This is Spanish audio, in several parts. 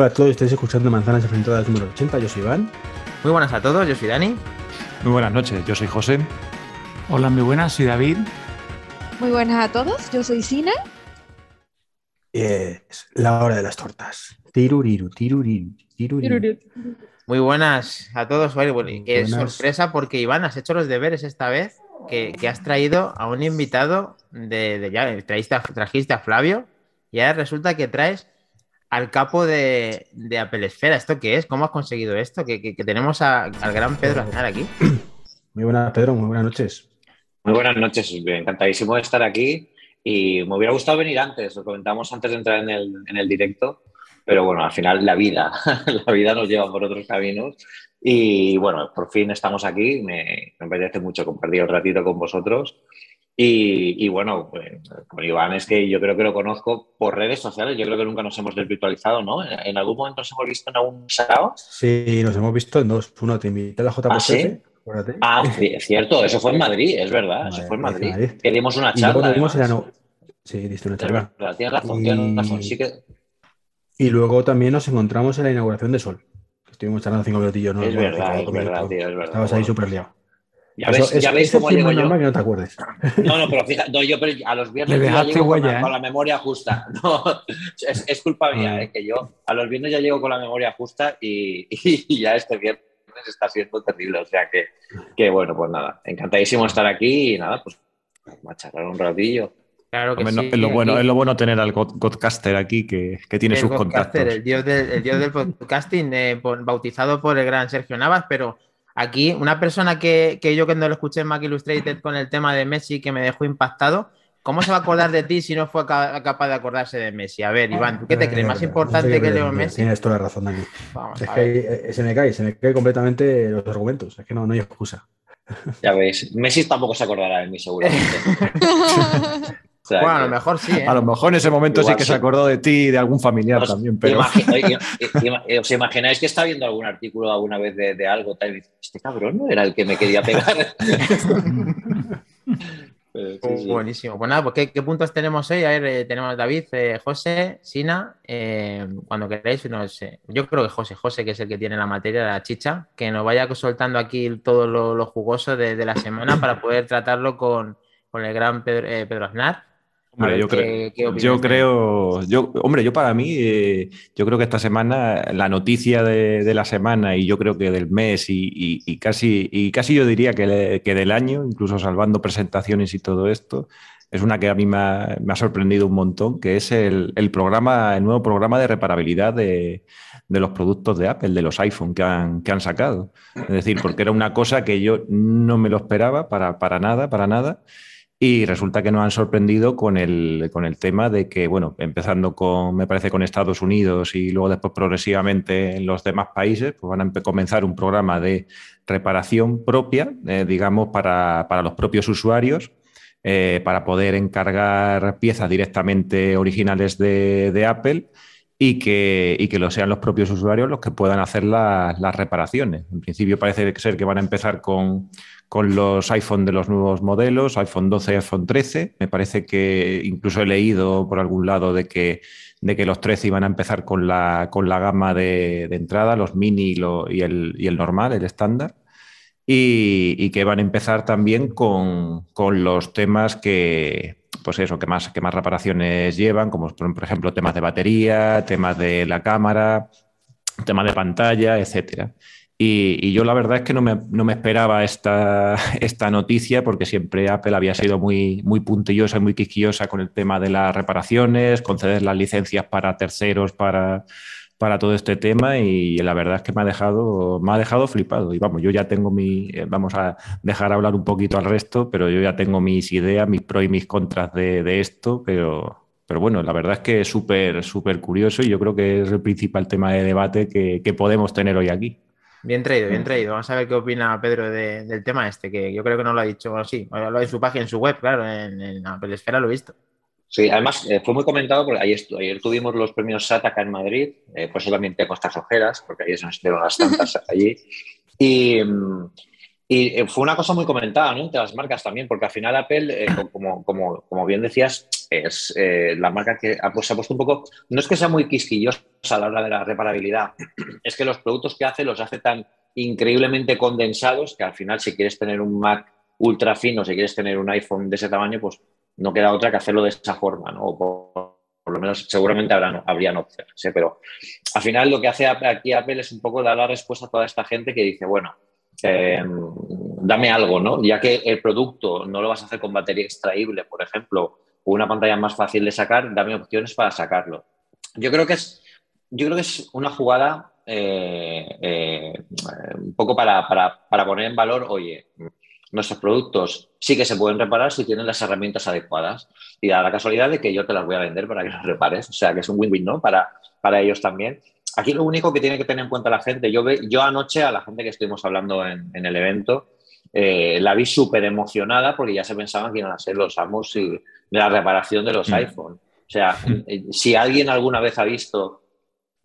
Hola a todos, estáis escuchando Manzanas Enfrentadas número 80, yo soy Iván. Muy buenas a todos, yo soy Dani. Muy buenas noches, yo soy José. Hola, muy buenas, soy David. Muy buenas a todos, yo soy Sina. Es la hora de las tortas. Tiruriru, tiruriru, tiruriru. Muy buenas a todos. Qué Buenas. sorpresa, porque Iván, has hecho los deberes esta vez, que, que has traído a un invitado de, de ya, traíste a- trajiste a Flavio, y ahora resulta que traes al capo de, de Apple Esfera. ¿Esto qué es? ¿Cómo has conseguido esto? Que, que- que tenemos a- al gran Pedro Aznar aquí. Muy buenas, Pedro, muy buenas noches. Muy buenas noches, encantadísimo de estar aquí y me hubiera gustado venir antes, lo comentamos antes de entrar en el, en el directo, pero bueno, al final la vida, la vida nos lleva por otros caminos y bueno, por fin estamos aquí, me, me apetece mucho compartir un ratito con vosotros y, y bueno, pues, con Iván es que yo creo que lo conozco por redes sociales, yo creo que nunca nos hemos desvirtualizado, ¿no? En, algún momento nos hemos visto en algún sarao. Sí, nos hemos visto en dos. Uno, te invité a la JPC. ¿Ah, sí? Ah, es cierto, eso fue en Madrid, es verdad, eso fue en Madrid. Madrid. Que dimos una charla. no- Sí, diste una charla. verdad, tienes razón, Y- tienes razón. Sí que Y luego también nos encontramos en la inauguración de Sol. Estuvimos charlando cinco minutillos. ¿no? es verdad, es verdad, tío, es verdad. Estabas ahí súper liado. Ya ves, eso- ya ves eso cómo llego yo. normal que no te acuerdes. No, no, pero fíjate, no, yo pero a los viernes ya llego con, huella, la, ¿eh? con la memoria justa. No, es, es culpa mía, Ah. eh, que yo a los viernes ya llego con la memoria justa y, y ya este viernes está siendo terrible. O sea que, que bueno, pues nada, encantadísimo de estar aquí y nada, pues charlar un ratillo. Claro que Hombre, no, sí. es, lo bueno, aquí- es lo bueno tener al God- Godcaster aquí que, que tiene el sus contactos. El dios, del, el dios del podcasting, eh, bautizado por el gran Sergio Navas, pero aquí una persona que, que yo cuando lo escuché en Mac Illustrated con el tema de Messi que me dejó impactado, ¿cómo se va a acordar de ti si no fue ca- capaz de acordarse de Messi? A ver, Iván, ¿tú qué te crees? ¿Más Eh, importante que Leo Messi? Tienes toda la razón, Dani. Vamos Es a que ver. eh, se me cae, se me cae completamente los argumentos. Es que no, no hay excusa. Ya veis, Messi tampoco se acordará de mí seguramente. Sea Bueno, a lo mejor sí, ¿eh? A lo mejor en ese momento Igual sí que sí. se acordó de ti y de algún familiar Os, también, pero ima- ¿Os imagináis que está viendo algún artículo alguna vez de, de algo tal y dice, este cabrón no era el que me quería pegar? Eh, sí, sí. Buenísimo. Pues nada, pues ¿qué, qué puntos tenemos hoy? A ver, eh, tenemos a David, eh, José, Sina, eh, cuando queráis, no sé. Yo creo que José, José, que es el que tiene la materia, la chicha, que nos vaya soltando aquí todo lo, lo jugoso de, de la semana para poder tratarlo con, con el gran Pedro, eh, Pedro Aznar. Hombre, yo, qué- creo, qué yo creo, yo, hombre, yo para mí, eh, yo creo que esta semana la noticia de, de la semana y yo creo que del mes y, y- y casi, y casi yo diría que, le- que del año, incluso salvando presentaciones y todo esto, es una que a mí me ha, me ha sorprendido un montón, que es el, el programa, el nuevo programa de reparabilidad de, de los productos de Apple, de los iPhone que han, que han sacado. Es decir, porque era una cosa que yo no me lo esperaba para, para nada, para nada. Y resulta que nos han sorprendido con el, con el tema de que, bueno, empezando con, me parece, con Estados Unidos y luego después progresivamente en los demás países, pues van a comenzar un programa de reparación propia, eh, digamos, para, para los propios usuarios, eh, para poder encargar piezas directamente originales de, de Apple y que, y que lo sean los propios usuarios los que puedan hacer la- las reparaciones. En principio parece ser que van a empezar con, con los iPhone de los nuevos modelos, iPhone 12 y iPhone 13. Me parece que incluso he leído por algún lado de que, de que los 13 iban a empezar con la, con la gama de, de entrada, los mini y, el, y el normal, el estándar. Y, y que van a empezar también con, con los temas que, pues eso, que más, que más reparaciones llevan, como por por ejemplo temas de batería, temas de la cámara, temas de pantalla, etcétera. Y, yo la verdad es que no me, no me esperaba esta, esta noticia porque siempre Apple había sido muy, muy puntillosa y muy quisquillosa con el tema de las reparaciones, conceder las licencias para terceros, para, para todo este tema y la verdad es que me ha dejado, me ha dejado flipado. Y vamos, yo ya tengo mi, eh, vamos a dejar hablar un poquito al resto, pero yo ya tengo mis ideas, mis pros y mis contras de, de esto, pero, pero bueno, la verdad es que es súper, súper curioso y yo creo que es el principal tema de debate que, que podemos tener hoy aquí. Bien traído, bien traído. Vamos a ver qué opina Pedro de- del tema este, que yo creo que no lo ha dicho. Bueno, sí, lo ha en su página, en su web, claro, en, en Apple Esfera lo he visto. Sí, además eh, fue muy comentado porque ayer, tuvimos los premios SAT acá en Madrid, eh, por eso también tengo estas ojeras, porque ayer se nos dieron las tantas allí. Y, mm, Y eh, fue una cosa muy comentada ¿no? entre las marcas también, porque al final Apple, eh, como, como, como, bien decías, es eh, la marca que pues, se ha puesto un poco, no es que sea muy quisquillosa a la hora de la reparabilidad, es que los productos que hace los hace tan increíblemente condensados que al final si quieres tener un Mac ultra fino, si quieres tener un iPhone de ese tamaño, pues no queda otra que hacerlo de esa forma, ¿no? O por, lo menos seguramente habrán, habrían opciones, pero al final lo que hace aquí Apple es un poco dar la respuesta a toda esta gente que dice, bueno, eh, dame algo, ¿no? Ya que el producto no lo vas a hacer con batería extraíble, por ejemplo, o una pantalla más fácil de sacar, dame opciones para sacarlo. Yo creo que es, yo creo que es una jugada eh, un poco para, para, para, poner en valor, oye, nuestros productos sí que se pueden reparar si tienen las herramientas adecuadas. Y da la casualidad de que yo te las voy a vender para que las repares. O sea, que es un win-win, ¿no? Para, para ellos también. Aquí lo único que tiene que tener en cuenta la gente, yo, ve, yo anoche a la gente que estuvimos hablando en, en el evento, eh, la vi súper emocionada porque ya se pensaban que iban a ser los amos y, de la reparación de los mm. iPhone. O sea, mm. si alguien alguna vez ha visto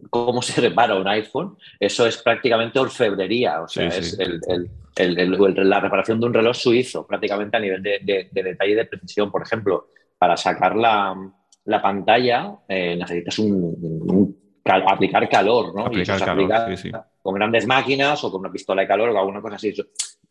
cómo se repara un iPhone, eso es prácticamente orfebrería. O sea, sí, es sí. El, el, el, el, la reparación de un reloj suizo, prácticamente a nivel de, de, de detalle y de precisión. Por ejemplo, para sacar la, la pantalla eh, necesitas un, un, cal, aplicar calor, ¿no? Aplicar y eso calor, aplica sí, sí. con grandes máquinas o con una pistola de calor o alguna cosa así. Eso,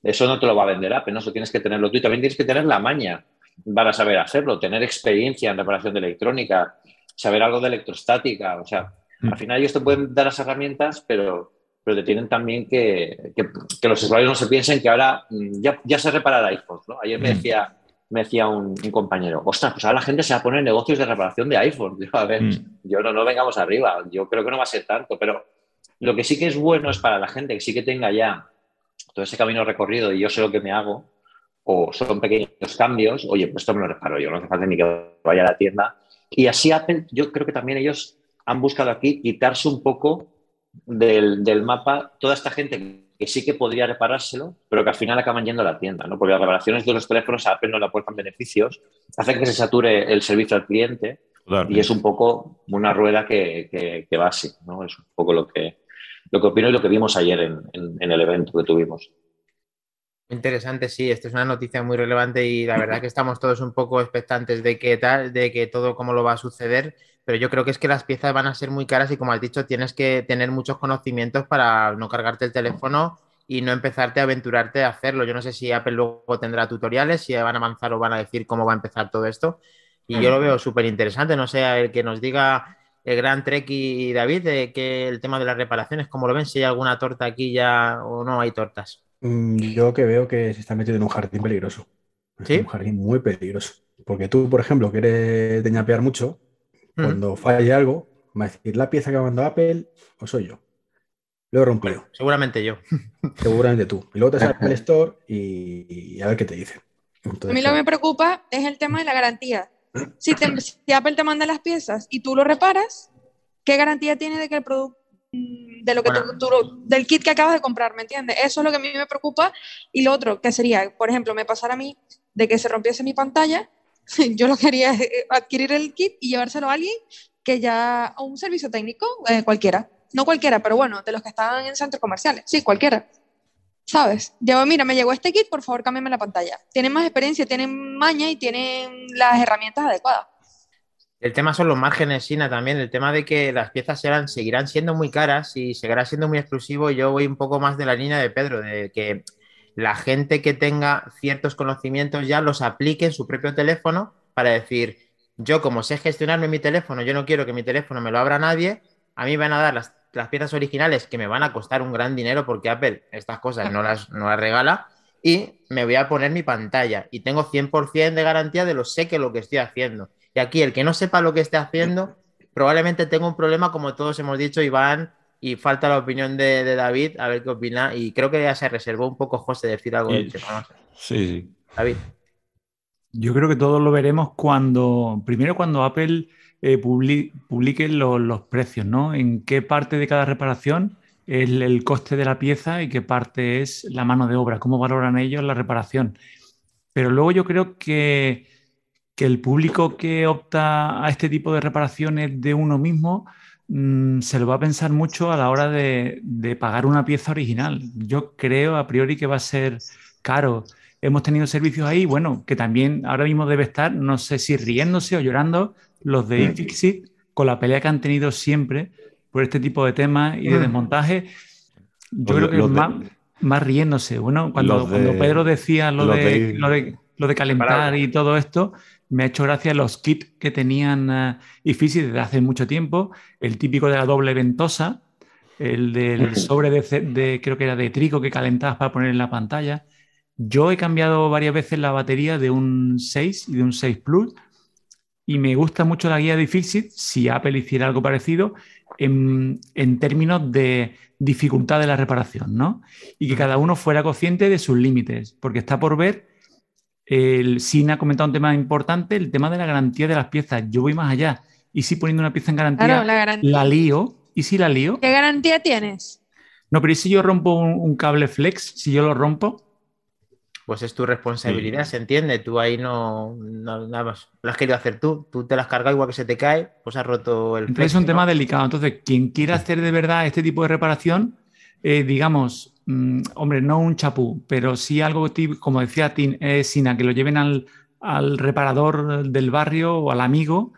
eso no te lo va a vender Apple, ¿no? Eso tienes que tenerlo tú y también tienes que tener la maña para saber hacerlo, tener experiencia en reparación de electrónica, saber algo de electrostática, o sea, mm. al final ellos te pueden dar las herramientas, pero, pero te tienen también que, que, que, los usuarios no se piensen que ahora mm, ya, ya se repara el iPhone, ¿no? Ayer me Mm. decía, me decía un, un, compañero, ostras, pues ahora la gente se va a poner negocios de reparación de iPhone. Digo, a ver, mm. yo no, no vengamos arriba, yo creo que no va a ser tanto, pero lo que sí que es bueno es para la gente que sí que tenga ya todo ese camino recorrido y yo sé lo que me hago, o son pequeños cambios, oye, pues esto me lo reparo yo, no hace falta ni que vaya a la tienda. Y así Apple, yo creo que también ellos han buscado aquí quitarse un poco del, del mapa toda esta gente que sí que podría reparárselo, pero que al final acaban yendo a la tienda, ¿no? Porque las reparaciones de los teléfonos a Apple no le aportan beneficios, hacen que se sature el servicio al cliente y es un poco una rueda que, que, que, va así, ¿no? Es un poco lo que, lo que opino y lo que vimos ayer en, en, en el evento que tuvimos. Interesante, sí, esto es una noticia muy relevante y la verdad que estamos todos un poco expectantes de que tal, de que todo cómo lo va a suceder, pero yo creo que es que las piezas van a ser muy caras y como has dicho, tienes que tener muchos conocimientos para no cargarte el teléfono y no empezarte a aventurarte a hacerlo. Yo no sé si Apple luego tendrá tutoriales, si van a avanzar o van a decir cómo va a empezar todo esto. Y yo lo veo súper interesante. No sé, el que nos diga el gran Trek y David de que el tema de las reparaciones, ¿cómo lo ven? Si hay alguna torta aquí ya o no hay tortas. Mm, yo que veo que se está metiendo en un jardín peligroso. ¿Sí? Un jardín muy peligroso. Porque tú, por ejemplo, quieres deñapear mucho, cuando mm. falle algo, va a decir la pieza que mandó Apple o soy yo. Lo he rompido. Bueno, seguramente yo. Seguramente tú. Y luego te sales al store y, y, a ver qué te dice. Entonces, a mí lo que me preocupa es el tema de la garantía. Si, te, si Apple te manda las piezas y tú lo reparas, ¿qué garantía tiene de que el producto de lo que bueno. tú, tú, del kit que acabas de comprar, ¿me entiendes? Eso es lo que a mí me preocupa. Y lo otro, que sería, por ejemplo, me pasara a mí de que se rompiese mi pantalla, yo lo quería adquirir el kit y llevárselo a alguien que ya, a un servicio técnico, eh, cualquiera, no cualquiera, pero bueno, de los que están en centros comerciales, sí, cualquiera. ¿Sabes? Yo, mira, me llegó este kit, por favor, cámbiame la pantalla. Tienen más experiencia, tienen maña y tienen las herramientas adecuadas. El tema son los márgenes, Sina, también. El tema de que las piezas serán, seguirán siendo muy caras y seguirá siendo muy exclusivo. Yo voy un poco más de la línea de Pedro, de que la gente que tenga ciertos conocimientos ya los aplique en su propio teléfono para decir, yo como sé gestionarme mi teléfono, yo no quiero que mi teléfono me lo abra nadie, a mí van a dar las, las piezas originales que me van a costar un gran dinero porque Apple estas cosas no las, no las regala y me voy a poner mi pantalla y tengo 100% de garantía de lo sé que lo que estoy haciendo. Y aquí el que no sepa lo que esté haciendo, probablemente tenga un problema, como todos hemos dicho, Iván, y falta la opinión de, de David, a ver qué opina. Y creo que ya se reservó un poco José decir algo tema. Sí, sí. David. Yo creo que todos lo veremos cuando, primero cuando Apple eh, publi publique lo, los precios, ¿no? En qué parte de cada reparación es el, el coste de la pieza y qué parte es la mano de obra, cómo valoran ellos la reparación. Pero luego yo creo que que el público que opta a este tipo de reparaciones de uno mismo mmm, se lo va a pensar mucho a la hora de, de, pagar una pieza original. Yo creo a priori que va a ser caros. Hemos tenido servicios ahí, bueno, que también ahora mismo debe estar, no sé si riéndose o llorando, los de Mm. iFixit, con la pelea que han tenido siempre por este tipo de temas y de Mm. desmontaje. Yo creo que de- más, riéndose. Bueno, cuando, Los de- cuando Pedro decía lo de, lo de, lo de calentar y todo esto, me ha hecho gracia los kits que tenían eh, iFixit desde hace mucho tiempo. El típico de la doble ventosa, el del sobre de, creo que era de trigo que calentabas para poner en la pantalla. Yo he cambiado varias veces la batería de un 6 y de un 6 Plus y me gusta mucho la guía de iFixit si Apple hiciera algo parecido en, en términos de dificultad de la reparación, ¿no? Y que cada uno fuera consciente de sus límites, porque está por ver, el SIN ha comentado un tema importante, el tema de la garantía de las piezas. Yo voy más allá. Y si poniendo una pieza en garantía Claro, la garantía. la lío, ¿y si la lío? ¿Qué garantía tienes? No, pero ¿y si yo rompo un, un cable flex? Si yo lo rompo, Pues es tu responsabilidad, se entiende. Tú ahí no, no- nada más. Lo has querido hacer tú. Tú te las has cargado igual que se te cae, pues has roto el Entonces es un ¿no? tema delicado. Entonces, quien quiera hacer de verdad este tipo de reparación, eh, digamos, mm, hombre, no un chapú, pero sí algo como decía Tin- eh, Sina, que lo lleven al, reparador del barrio o al amigo.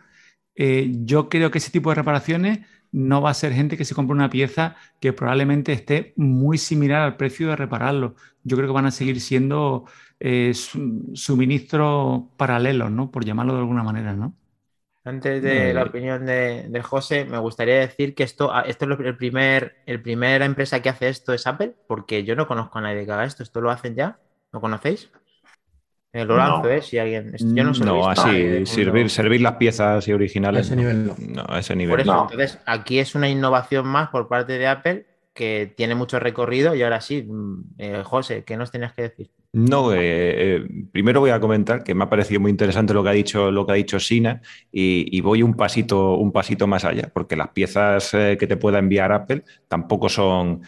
eh, yo creo que ese tipo de reparaciones no va a ser gente que se compre una pieza que probablemente esté muy similar al precio de repararlo. Yo creo que van a seguir siendo eh, su- suministros paralelos, ¿no? Por llamarlo de alguna manera, ¿no? Antes de la opinión de, de José, me gustaría decir que esto, esto es el primer, el primera empresa que hace esto es Apple, porque yo no conozco a nadie que haga esto. ¿Esto lo hacen ya? ¿Lo conocéis? Eh, lo lanzo, No. ¿eh? Si alguien. yo no, no, así, cuando- servir, servir las piezas y A originales. ese no. nivel no. No, a ese Por nivel. eso, No. entonces, aquí es una innovación más por parte de Apple que tiene mucho recorrido y ahora sí, mm, eh, José, ¿qué nos tenías que decir? No, eh, eh, primero voy a comentar que me ha parecido muy interesante lo que ha dicho, lo que ha dicho Sina y, voy un pasito, un pasito más allá, porque las piezas eh, que te pueda enviar Apple tampoco son,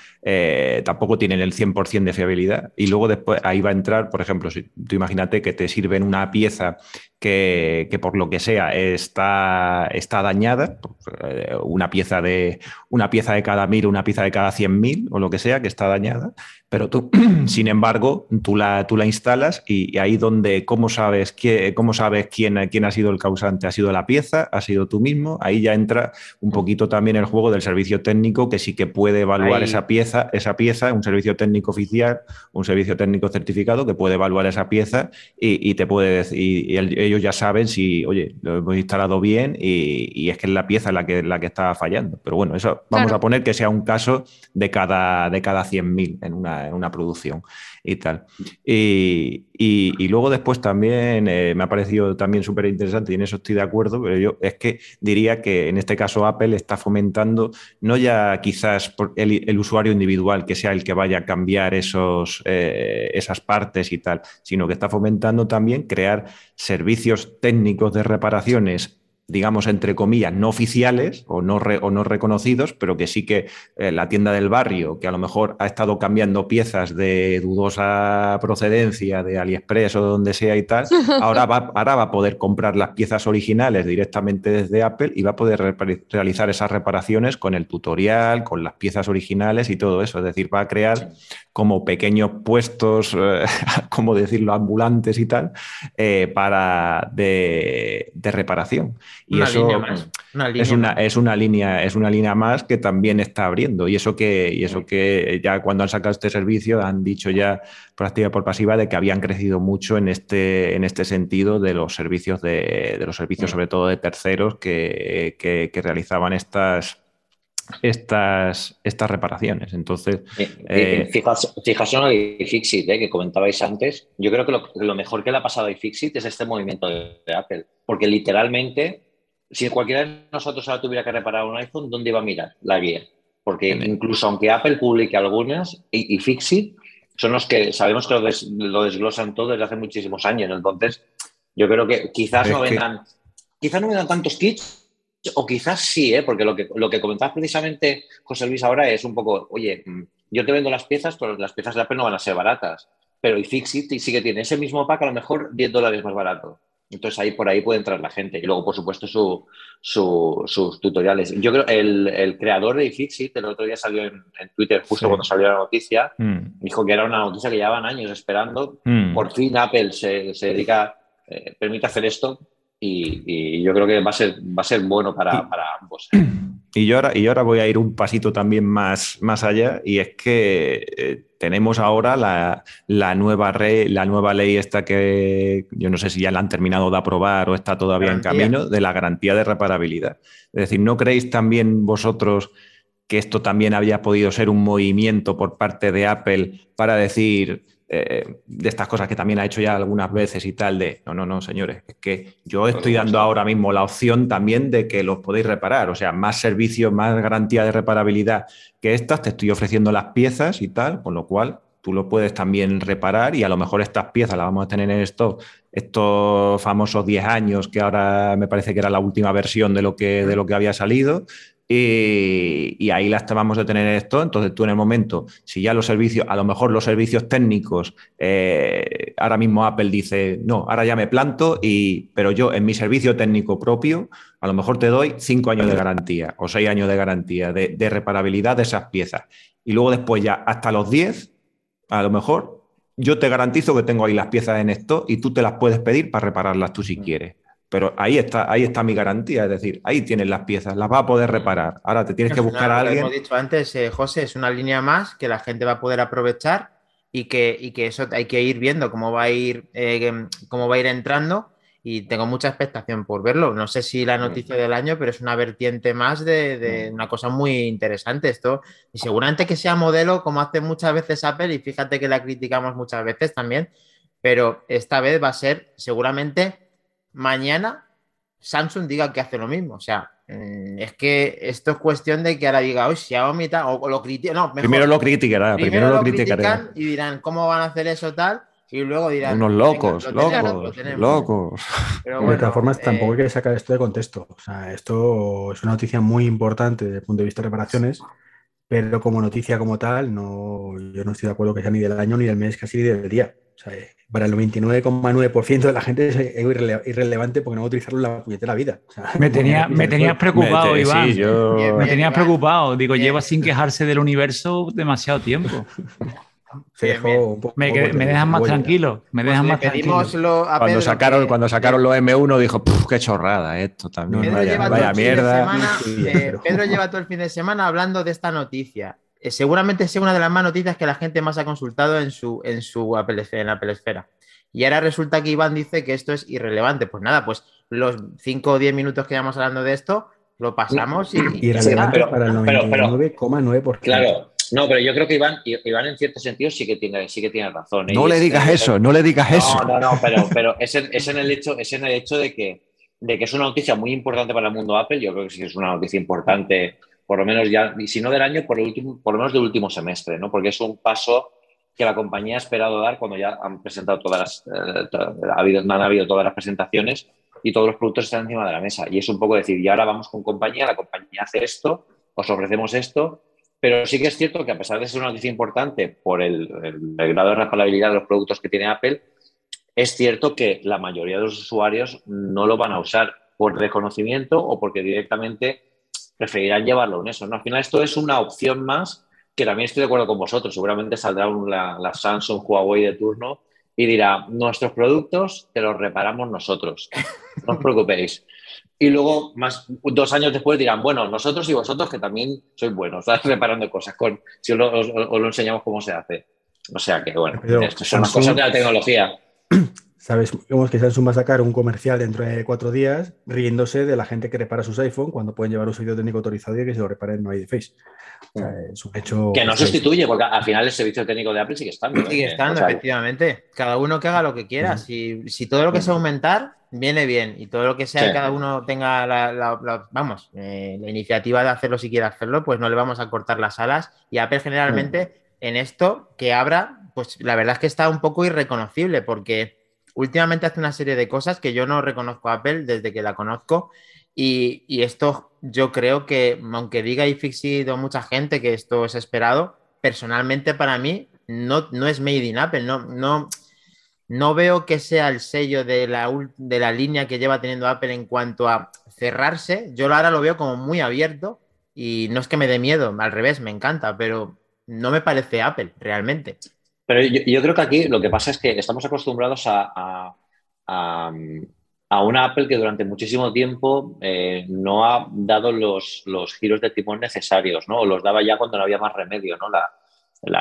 tampoco tienen el 100% de fiabilidad. Y luego después ahí va a entrar, por ejemplo, si tú imagínate que te sirven una pieza que, que por lo que sea está, está dañada, eh, una pieza de una pieza de cada mil, una pieza de cada 100.000 o lo que sea que está dañada, pero tú, sin embargo, tú la, tú la instalas y, y ahí donde, ¿cómo sabes, qué, cómo sabes quién, quién ha sido el causante? ¿Ha sido la pieza? ¿Ha sido tú mismo? Ahí ya entra un poquito también el juego del servicio técnico que sí que puede evaluar Ahí. esa pieza, esa pieza, un servicio técnico oficial, un servicio técnico certificado que puede evaluar esa pieza y, y te puede decir, y, y el- ellos ya saben si, oye, lo hemos instalado bien y, y es que es la pieza la que, la que está fallando. Pero bueno, eso vamos Claro. a poner que sea un caso de cada, de cada 100.000 en una, en una producción y tal. Y, y- y luego después también eh, me ha parecido también súper interesante y en eso estoy de acuerdo, pero yo es que diría que en este caso Apple está fomentando no ya quizás por el, el usuario individual que sea el que vaya a cambiar esos, eh, esas partes y tal, sino que está fomentando también crear servicios técnicos de reparaciones digamos, entre comillas, no oficiales o no, re- o no reconocidos, pero que sí que eh, la tienda del barrio, que a lo mejor ha estado cambiando piezas de dudosa procedencia, de AliExpress o de donde sea y tal, ahora va, ahora va a poder comprar las piezas originales directamente desde Apple y va a poder realizar esas reparaciones con el tutorial, con las piezas originales y todo eso. Es decir, va a crear como pequeños puestos, eh, como decirlo, ambulantes y tal, eh, para de, de reparación. Y Una eso línea más. Una línea es una, más. es una línea, es una línea más que también está abriendo. Y eso que, y eso que ya cuando han sacado este servicio han dicho ya por activa y por pasiva de que habían crecido mucho en este, en este sentido de los servicios de, de los servicios, Mm. sobre todo de terceros, que, que- que realizaban estas, estas, estas reparaciones. Entonces, Eh, Eh, fijaos, fijaos en lo de iFixit, eh, que comentabais antes. Yo creo que lo, lo mejor que le ha pasado a iFixit es este movimiento de, de Apple. Porque literalmente, si cualquiera de nosotros ahora tuviera que reparar un iPhone, ¿dónde iba a mirar la guía? Porque incluso aunque Apple publique algunas, y, iFixit son los que sabemos que lo, des- lo desglosan todo desde hace muchísimos años. Entonces, yo creo que quizás no que- vendan, quizás no vendan tantos kits, o quizás sí, ¿eh? porque lo que, lo que comentabas precisamente, José Luis, ahora es un poco, oye, mm, yo te vendo las piezas, pero las piezas de Apple no van a ser baratas. Pero iFixit sí que tiene ese mismo pack, a lo mejor 10 dólares más barato. Entonces ahí por ahí puede entrar la gente. Y luego, por supuesto, sus tutoriales. Yo creo el, el creador de iFixit el otro día salió en, Twitter, justo cuando salió la noticia, mm. dijo que era una noticia que llevaban años esperando. Mm. Por fin Apple se, se dedica, eh, permite hacer esto y, yo creo que va a ser, va a ser bueno para, ambos. Y yo, ahora, y ahora voy a ir un pasito también más, más allá, y es que eh, tenemos ahora la, nueva la nueva ley esta que yo no sé si ya la han terminado de aprobar o está todavía en camino, de la garantía de reparabilidad. Es decir, ¿no creéis también vosotros que esto también había podido ser un movimiento por parte de Apple para decir, eh, de estas cosas que también ha hecho ya algunas veces y tal, de no, no, no, señores, es que yo estoy dando ahora mismo la opción también de que los podéis reparar, o sea, más servicios, más garantía de reparabilidad que estas, te estoy ofreciendo las piezas y tal, con lo cual tú lo puedes también reparar y a lo mejor estas piezas las vamos a tener en esto estos famosos 10 años que ahora me parece que era la última versión de lo que, de lo que había salido y, ahí las vamos a tener esto. Entonces tú en el momento, si ya los servicios, a lo mejor los servicios técnicos, eh, ahora mismo Apple dice, no, ahora ya me planto, y, pero yo en mi servicio técnico propio, a lo mejor te doy cinco años de garantía o seis años de garantía de, de reparabilidad de esas piezas. Y luego después ya hasta los 10, a lo mejor yo te garantizo que tengo ahí las piezas en esto y tú te las puedes pedir para repararlas tú si quieres. Pero ahí está, ahí está mi garantía, es decir, ahí tienes las piezas, las vas a poder reparar. Ahora te tienes que buscar a alguien. Como he dicho antes, eh, José, es una línea más que la gente va a poder aprovechar y que, y que eso hay que ir viendo cómo va a ir, eh, cómo va a ir entrando. Y tengo mucha expectación por verlo. No sé si la noticia del año, pero es una vertiente más de, de una cosa muy interesante esto. Y seguramente que sea modelo, como hace muchas veces Apple, y fíjate que la criticamos muchas veces también, pero esta vez va a ser seguramente mañana Samsung diga que hace lo mismo. O sea, mm, es que esto es cuestión de que ahora diga, hoy Xiaomi tal, o, lo critican. No, primero lo criticará, primero, lo, criticarán y dirán, ¿cómo van a hacer eso tal? Y luego dirán. Unos locos, locos, locos. Pero de todas formas, tampoco hay eh, que sacar esto de contexto. O sea, esto es una noticia muy importante desde el punto de vista de reparaciones, pero como noticia como tal, no, yo no estoy de acuerdo que sea ni del año, ni del mes, casi ni del día. O sea, para el 99,9% de la gente es irrelevante porque no va a utilizarlo en la puñetera vida. me, tenía, me tenías preocupado, Iván. Me tenías preocupado. Digo, lleva sin quejarse del universo demasiado tiempo. me, dejan más tranquilo. Me dejan más tranquilo. Cuando sacaron, cuando sacaron los M1 dijo, qué chorrada esto también. vaya, mierda. Eh, Pedro lleva todo el fin de semana hablando de esta noticia. Eh, seguramente sea una de las más noticias que la gente más ha consultado en su, en su Apple, en Apple Esfera. Y ahora resulta que Iván dice que esto es irrelevante. Pues nada, pues los 5 o 10 minutos que llevamos hablando de esto, lo pasamos y. Irrelevante para el 99,9%. Claro, no, pero yo creo que Iván, Iván en cierto sentido sí que tiene, sí que tiene razón. ¿eh? No le digas eso, no le digas eso. No, no, pero, pero es, en, es, en, el hecho, es en el hecho de que, de que es una noticia muy importante para el mundo Apple. Yo creo que sí es una noticia importante por lo menos ya, y si no del año, por, el último, por lo menos del último semestre, ¿no? Porque es un paso que la compañía ha esperado dar cuando ya han presentado todas las, eh, ha habido, han habido todas las presentaciones y todos los productos están encima de la mesa. Y es un poco decir, y ahora vamos con compañía, la compañía hace esto, os ofrecemos esto, pero sí que es cierto que a pesar de ser una noticia importante por el, grado de respaldabilidad de los productos que tiene Apple, es cierto que la mayoría de los usuarios no lo van a usar por desconocimiento o porque directamente preferirán llevarlo en eso. ¿no? Al final esto es una opción más que también estoy de acuerdo con vosotros. Seguramente saldrá la, Samsung Huawei de turno y dirá, nuestros productos te los reparamos nosotros, no os preocupéis. Y luego, más dos años después, dirán, bueno, nosotros y vosotros que también sois buenos, ¿sabes? reparando cosas, con, si os lo, enseñamos cómo se hace. O sea que, bueno, esto son las cosas de la tecnología. ¿Sabes? que Samsung va a sacar un comercial dentro de cuatro días riéndose de la gente que repara sus iPhone cuando pueden llevar un servicio técnico autorizado y que se lo reparen no hay de face. es un hecho. Que no sustituye, porque al final el servicio técnico de Apple sigue estando. Sigue ¿eh? estando, efectivamente. Cada uno que haga lo que quiera. si, todo lo que sea aumentar, viene bien. Y todo lo que sea que cada uno tenga la, vamos, eh, la iniciativa de hacerlo si quiere hacerlo, pues no le vamos a cortar las alas. Y Apple generalmente en esto que abra, pues la verdad es que está un poco irreconocible, porque últimamente hace una serie de cosas que yo no reconozco a Apple desde que la conozco. Y, esto yo creo que, aunque diga iFixit o mucha gente que esto es esperado, personalmente para mí no, no es made in Apple. No, no, no veo que sea el sello de la, de la línea que lleva teniendo Apple en cuanto a cerrarse. Yo ahora lo veo como muy abierto y no es que me dé miedo, al revés, me encanta, pero no me parece Apple realmente. Pero yo, creo que aquí lo que pasa es que estamos acostumbrados a, a, una Apple que durante muchísimo tiempo eh, no ha dado los, los, giros de timón necesarios, ¿no? O los daba ya cuando no había más remedio, ¿no?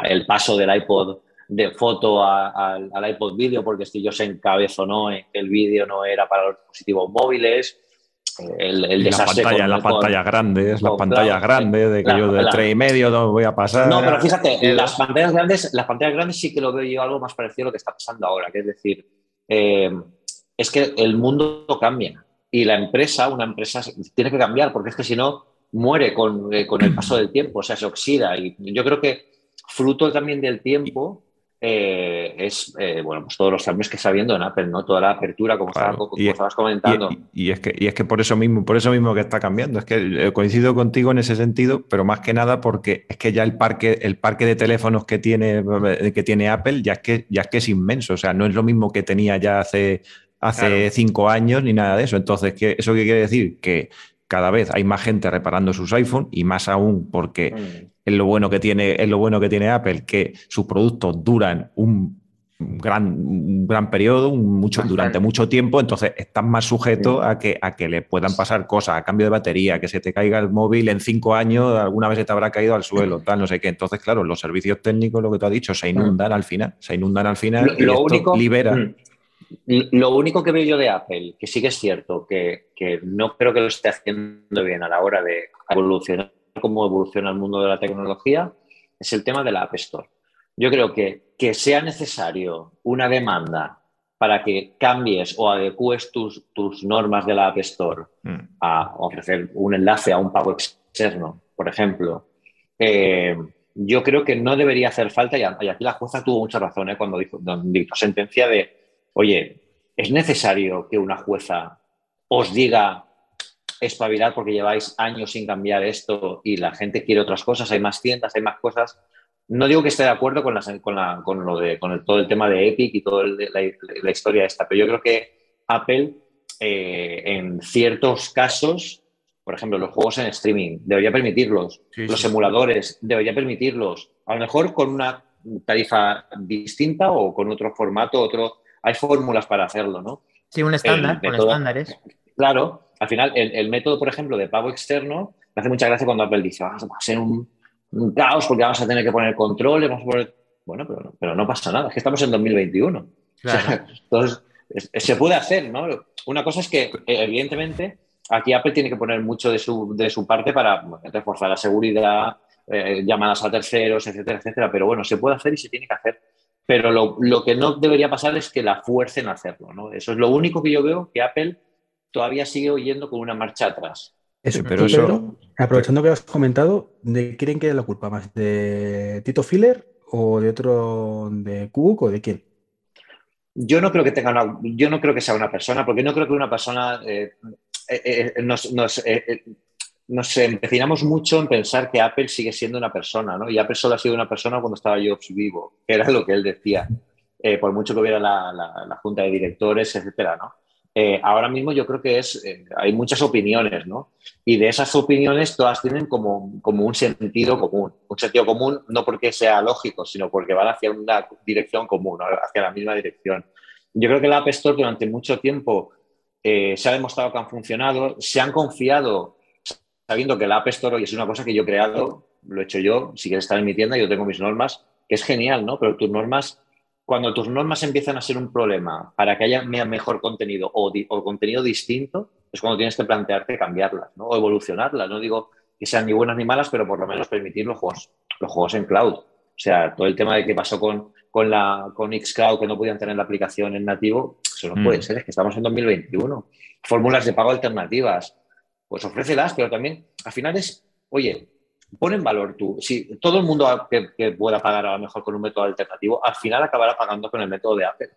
el paso del iPod de foto al iPod vídeo, porque si yo se encabezó no en el vídeo no era para los dispositivos móviles. El, el la pantalla, la pantalla grande, es la pantalla grande de que yo de tres y medio no voy a pasar. No, pero fíjate, las pantallas grandes, las pantallas grandes sí que lo veo yo algo más parecido a lo que está pasando ahora, que es decir, eh, es que el mundo cambia y la empresa, una empresa, tiene que cambiar, porque es que si no, muere con, eh, con el paso del tiempo, o sea, se oxida. Y yo creo que fruto también del tiempo eh, es, eh, bueno, pues todos los cambios que está viendo en Apple, ¿no? Toda la apertura, como, estabas comentando. Y, es que, y es que por eso mismo, por eso mismo que está cambiando. Es que eh, coincido contigo en ese sentido, pero más que nada porque es que ya el parque, el parque de teléfonos que tiene, que tiene Apple ya es que, ya es que es inmenso. O sea, no es lo mismo que tenía ya hace, hace cinco años ni nada de eso. Entonces, ¿qué, ¿eso qué quiere decir? Que cada vez hay más gente reparando sus iPhones y más aún porque mm. es, lo bueno que tiene, es lo bueno que tiene Apple, que sus productos duran un gran, gran periodo, mucho, durante mucho tiempo, entonces están más sujetos a que, a que le puedan pasar cosas, a cambio de batería, que se te caiga el móvil en cinco años, alguna vez se te habrá caído al suelo, tal, no sé qué. Entonces, claro, los servicios técnicos, lo que tú has dicho, se inundan al final, se inundan al final y lo único, libera. Mm. Lo único que veo yo de Apple, que sí que es cierto, que, no creo que lo esté haciendo bien a la hora de evolucionar cómo evoluciona el mundo de la tecnología, es el tema de la App Store. Yo creo que que sea necesario una demanda para que cambies o adecues tus, tus normas de la App Store mm. a ofrecer un enlace a un pago externo, por ejemplo, eh, yo creo que no debería hacer falta, y aquí la jueza tuvo mucha razón ¿eh? cuando dijo, dijo sentencia de oye, ¿es necesario que una jueza os diga espabilar porque lleváis años sin cambiar esto y la gente quiere otras cosas, hay más tiendas, hay más cosas? No digo que esté de acuerdo con, con, lo de, con todo el tema de Epic y toda la, historia esta, pero yo creo que Apple eh, en ciertos casos, por ejemplo, los juegos en streaming, debería permitirlos, los emuladores, debería permitirlos, a lo mejor con una tarifa distinta o con otro formato, otro, hay fórmulas para hacerlo, ¿no? Sí, un estándar, con estándares. Claro, al final, el, método, por ejemplo, de pago externo, me hace mucha gracia cuando Apple dice, vamos a ser un, caos porque vamos a tener que poner control, vamos a poner... Bueno, pero, no pasa nada, es que estamos en 2021. entonces, se puede hacer, ¿no? Una cosa es que, evidentemente, aquí Apple tiene que poner mucho de su, de su parte para reforzar la seguridad, eh, llamadas a terceros, etcétera, etcétera. Pero bueno, se puede hacer y se tiene que hacer pero lo, que no debería pasar es que la fuercen a hacerlo. ¿no? Eso es lo único que yo veo que Apple todavía sigue oyendo con una marcha atrás. Eso, pero eso... aprovechando que has comentado, ¿de quién queda la culpa más? ¿De Tito Filler o de otro, de Cook o de quién? Yo no creo que tenga una, yo no creo que sea una persona, porque no creo que una persona eh, eh, eh, nos, nos empecinamos mucho en pensar que Apple sigue siendo una persona, ¿no? Y Apple solo ha sido una persona cuando estaba Jobs vivo, que era lo que él decía, eh, por mucho que hubiera la, junta de directores, etcétera, ¿no? Eh, ahora mismo yo creo que es, eh, hay muchas opiniones, ¿no? Y de esas opiniones todas tienen como, como un sentido común. Un sentido común no porque sea lógico, sino porque van hacia una dirección común, hacia la misma dirección. Yo creo que la App Store durante mucho tiempo se ha demostrado que han funcionado, se han confiado sabiendo que la App Store hoy es una cosa que yo he creado, lo he hecho yo, si quieres estar en mi tienda, yo tengo mis normas, que es genial, ¿no? Pero tus normas, cuando tus normas empiezan a ser un problema para que haya mejor contenido o, contenido distinto, es cuando tienes que plantearte cambiarlas, ¿no? O evolucionarlas. No digo que sean ni buenas ni malas, pero por lo menos permitir los juegos, los juegos en cloud. O sea, todo el tema de qué pasó con, con, la, con Xcloud, que no podían tener la aplicación en nativo, eso no puede mm. ser, es que estamos en 2021. Fórmulas de pago alternativas, pues ofrécelas, pero también al final es, oye, pon en valor tú. Si todo el mundo que, pueda pagar a lo mejor con un método alternativo, al final acabará pagando con el método de Apple.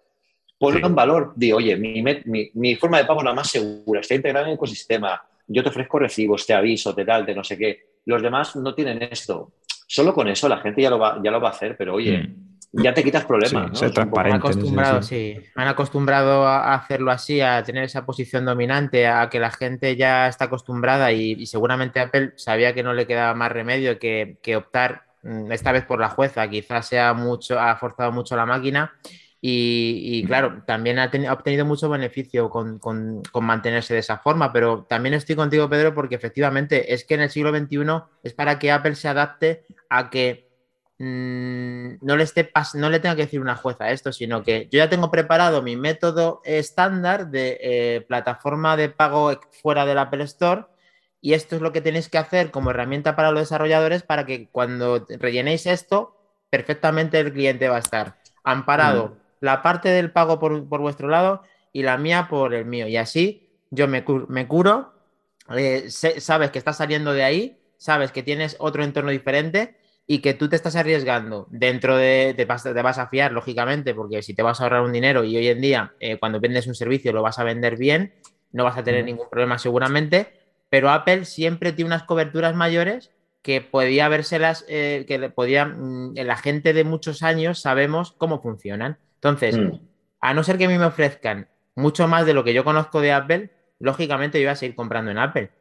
Ponlo en valor, di, oye, mi, forma de pago es la más segura, está integrada en el ecosistema, yo te ofrezco recibos, te aviso, te tal, te no sé qué. Los demás no tienen esto. Solo con eso la gente ya lo va, ya lo va a hacer, pero oye, mm. Ya te quitas problemas. Sí, ¿no? han transparente. en ese acostumbrado, sí. Me han acostumbrado a hacerlo así, a tener esa posición dominante, a que la gente ya está acostumbrada y, y seguramente Apple sabía que no le quedaba más remedio que, que optar mm, esta vez por la jueza. Quizás sea mucho, ha forzado mucho la máquina y, y, claro, también ha, teni- ha obtenido mucho beneficio con, con- con mantenerse de esa forma, pero también estoy contigo, Pedro, porque efectivamente es que en el siglo XXI es para que Apple se adapte a que mm, no le esté pas- no le tenga que decir una jueza esto, sino que yo ya tengo preparado mi método estándar de eh, plataforma de pago fuera del Apple Store y esto es lo que tenéis que hacer como herramienta para los desarrolladores para que cuando rellenéis esto, perfectamente el cliente va a estar amparado la parte del pago por, por vuestro lado y la mía por el mío. Y así yo me, cu- me curo, eh, sabes que estás saliendo de ahí, sabes que tienes otro entorno diferente y que tú te estás arriesgando dentro de, te vas, te vas a fiar, lógicamente, porque si te vas a ahorrar un dinero y hoy en día eh, cuando vendes un servicio lo vas a vender bien, no vas a tener ningún problema seguramente, pero Apple siempre tiene unas coberturas mayores que podía verselas, eh, que le podía, mm, la gente de muchos años sabemos cómo funcionan. Entonces, Mm. a no ser que a mí me ofrezcan mucho más de lo que yo conozco de Apple, lógicamente yo voy a seguir comprando en Apple.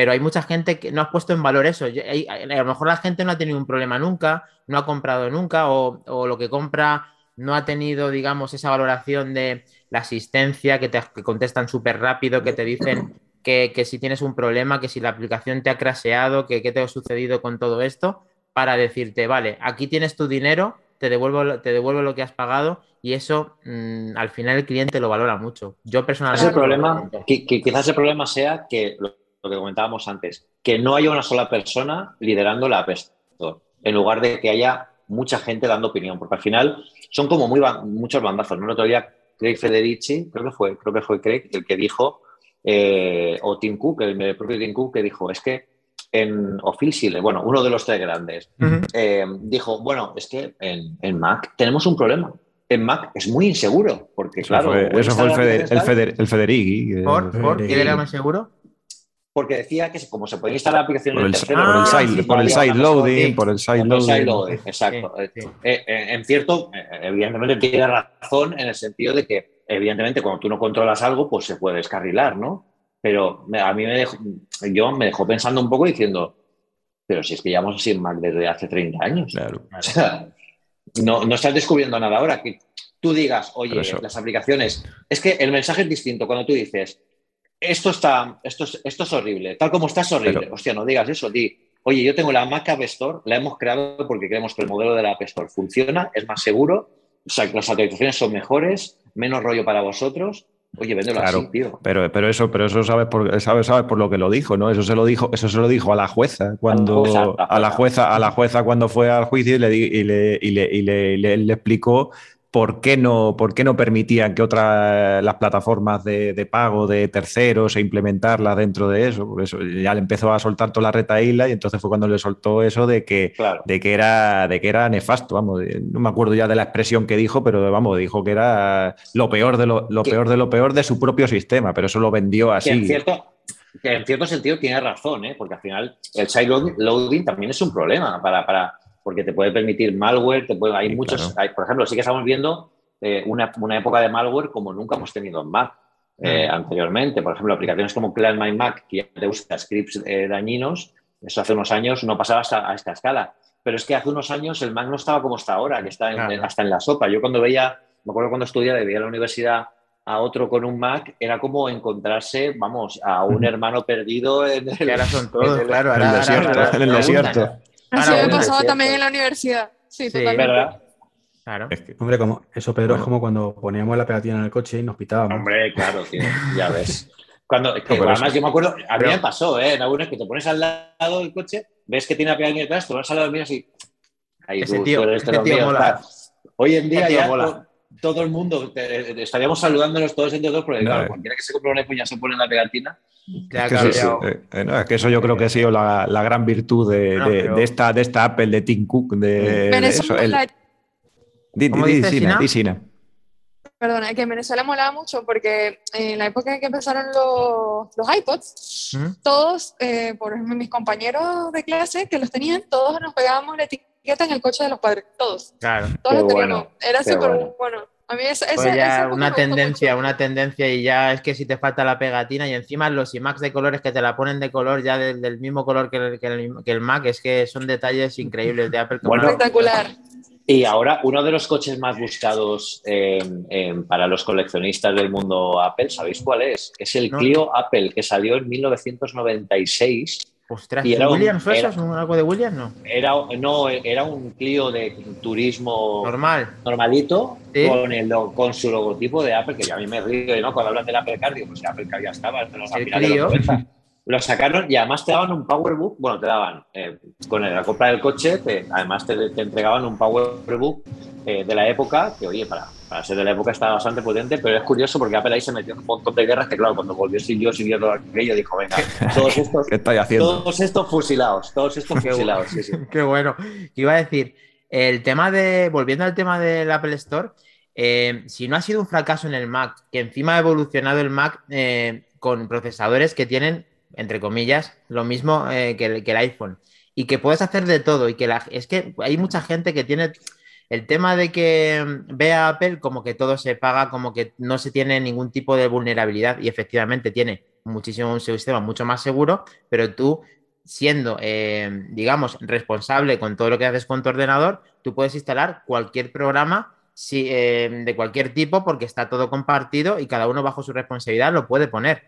Pero hay mucha gente que no ha puesto en valor eso. Yo- hay- a lo mejor la gente no ha tenido un problema nunca, no ha comprado nunca, o, o lo que compra no ha tenido, digamos, esa valoración de la asistencia, que te que contestan súper rápido, que te dicen que, que si tienes un problema, que si la aplicación te ha craseado, que qué te ha sucedido con todo esto, para decirte, vale, aquí tienes tu dinero, te devuelvo, lo- te devuelvo lo que has pagado y eso mm, al final el cliente lo valora mucho. Yo personalmente... el problema, qui- quizás el problema sea que lo, lo que comentábamos antes, que no haya una sola persona liderando la App Store, en lugar de que haya mucha gente dando opinión, porque al final son como muy muchos bandazos. ¿no? El otro día Craig Federici, creo que fue, creo que fue Craig el que dijo, eh, o Tim Cook, el, el propio Tim Cook, que dijo, es que en o Phil Schiller, bueno, uno de los tres grandes, Ujú. eh, dijo, bueno, es que en, en Mac tenemos un problema. En Mac es muy inseguro, porque Eso claro, fue, eso fue el, Feder- el, Feder- el Federighi. ¿Por? ¿Por? ¿Quién era más seguro? Porque decía que como se podía instalar aplicaciones por el, de por el side, por el loading, por el side loading. loading, exacto. Sí, Eh, sí. eh, en cierto, eh, evidentemente tiene razón en el sentido de que, evidentemente, cuando tú no controlas algo, pues se puede descarrilar, ¿no? Pero a mí me dejó, yo me dejó pensando un poco diciendo, pero si es que llevamos sin Mac desde hace 30 años. Claro. O sea, no, no estás descubriendo nada ahora. Que tú digas, oye, las aplicaciones. Es que el mensaje es distinto cuando tú dices, esto está, esto es, esto es horrible, tal como está es horrible. Pero- Hostia, no digas eso, di, oye, yo tengo la Mac App Store, la hemos creado porque creemos que el modelo de la App Store funciona, es más seguro, o sea, que las actualizaciones son mejores, menos rollo para vosotros. Oye, véndelo Claro. así, tío. Pero, pero eso, pero eso sabes por, sabes, sabes por lo que lo dijo, ¿no? Eso se lo dijo, eso se lo dijo a la jueza cuando A la jueza, a la jueza, cuando fue al juicio y le, y le, y le, y le explicó por qué no, por qué no permitían que otras las plataformas de, de pago de terceros e implementarlas dentro de eso. Por eso ya le empezó a soltar toda la retaíla y entonces fue cuando le soltó eso de que Claro. de que era de que era nefasto, vamos, no me acuerdo ya de la expresión que dijo, pero vamos, dijo que era lo peor de lo, lo Que- peor de lo peor de su propio sistema, pero eso lo vendió Que en, así. cierto, que en cierto sentido tiene razón, ¿eh? porque al final el side load- loading también es un problema para, para, porque te puede permitir malware, te puede, hay Sí, muchos, claro. hay- por ejemplo, sí que estamos viendo eh, una, una época de malware como nunca hemos tenido en Mac eh, anteriormente. Por ejemplo, aplicaciones como Clear My Mac, que ya te usa scripts eh, dañinos, eso hace unos años no pasaba hasta, a esta escala. Pero es que hace unos años el Mac no estaba como está ahora, que está en- Claro. en- hasta en la sopa. Yo cuando veía, me acuerdo cuando estudiaba y veía en la universidad a otro con un Mac, era como encontrarse, vamos, a un hermano perdido en el, ahora son todos, en el- claro. en el desierto, Así me pasaba es también en la universidad. Sí, Sí. totalmente. ¿Verdad? Claro. Es que- Hombre, como, eso, Pedro, es Bueno. como cuando poníamos la pegatina en el coche y nos pitábamos. Hombre, claro, tío, ya ves. Cuando, que pero además eso- yo me acuerdo, a mí pero- me pasó, ¿eh? En algunas que te pones al lado del coche, ves que tiene una pegatina detrás, te vas al lado mío y ahí Ese tú, tío- tú eres ese los tío míos, mola. tal. Hoy en día ya mola. To- todo el mundo te- te- estaríamos saludándonos todos entre todos, porque No, claro, eh. cualquiera que se compre un iPhone ya se pone la pegatina. Ya Es que eso, eh, eh, no, es que eso yo creo que ha sido la, la gran virtud de, No, de- pero- de esta, de esta Apple, de Tim Cook, de, de Venezuela, eso. el- di, di- ¿Cómo di, dices, Sina, Sina? di, Sina. perdona, que en Venezuela molaba mucho porque en la época en que empezaron los, los iPods, ¿Mm? todos, eh, por ejemplo, mis compañeros de clase que los tenían, todos nos pegábamos la etiqueta etiqueta en el coche de los padres, todos. Claro. Todos Qué lo teníamos. bueno, Era súper bueno. bueno. A mí esa, Pues ya esa una tendencia, mucho. una tendencia y ya es que si te falta la pegatina y encima los IMAX de colores que te la ponen de color ya del, del mismo color que el, que el- que el Mac, es que son detalles increíbles de Apple. Bueno, Espectacular. Y ahora, uno de los coches más buscados eh, eh, para los coleccionistas del mundo Apple, ¿sabéis cuál es? Es el No. Clio Apple, que salió en 1996. Ostras, y era un- ¿Williams eso? era- ¿Es un- algo de Williams? No. Era, no, era un Clio de turismo Normal. normalito, Sí. con, el, con su logotipo de Apple, que yo a mí me río, ¿no? Cuando hablan del Apple Car, digo, pues Apple Car ya estaba, los, El Clio. los 90. Lo sacaron y además te daban un Powerbook, bueno, te daban, eh, con la compra del coche, te- además te, te entregaban un Powerbook eh, de la época, que oye, para, para ser de la época estaba bastante potente, pero es curioso porque Apple ahí se metió en un montón de guerras que, claro, cuando volvió Silvio y vio todo aquello, dijo, venga, todos estos, ¿Qué estáis haciendo? todos estos fusilados, todos estos Qué fusilados, sí, sí. Qué bueno. Iba a decir, el tema de, volviendo al tema del Apple Store, eh, si no ha sido un fracaso en el Mac, que encima ha evolucionado el Mac eh, con procesadores que tienen, entre comillas, lo mismo eh, que, el, que el iPhone, y que puedes hacer de todo, y que la, es que hay mucha gente que tiene el tema de que mm, ve a Apple como que todo se paga, como que no se tiene ningún tipo de vulnerabilidad, y efectivamente tiene muchísimo un sistema mucho más seguro, pero tú siendo, eh, digamos, responsable con todo lo que haces con tu ordenador, tú puedes instalar cualquier programa si, eh, de cualquier tipo porque está todo compartido y cada uno bajo su responsabilidad lo puede poner.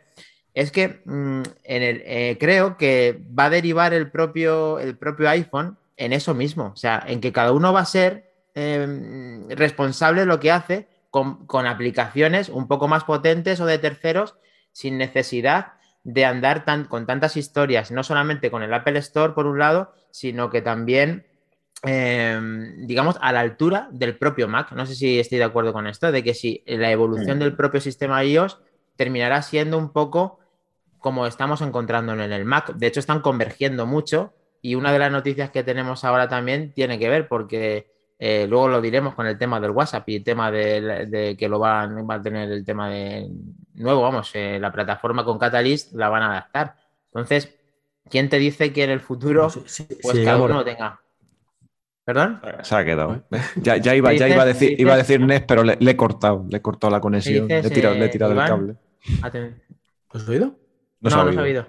Es que mm, eh, creo que va a derivar el propio, el propio iPhone en eso mismo, o sea, en que cada uno va a ser eh, responsable de lo que hace con, con aplicaciones un poco más potentes o de terceros sin necesidad de andar tan, con tantas historias, no solamente con el Apple Store por un lado, sino que también, eh, digamos, a la altura del propio Mac. No sé si estoy de acuerdo con esto, de que si la evolución del propio sistema iOS terminará siendo un poco como estamos encontrándolo en el Mac. De hecho, están convergiendo mucho y una de las noticias que tenemos ahora también tiene que ver porque eh, luego lo diremos con el tema del WhatsApp y el tema de, de que lo van va a tener el tema de nuevo, vamos, eh, la plataforma con Catalyst la van a adaptar. Entonces, ¿quién te dice que en el futuro Sí, sí, pues sí, cada uno lo tenga? ¿Perdón? Se ha quedado. Ya, ya iba, ya Dices- iba a decir, dices- iba a decir Nes, pero le, le he cortado, le he cortado la conexión, le he tirado, le he eh, tirado el cable. Aten- ¿Os has oído? No, No, ha no oído. he sabido.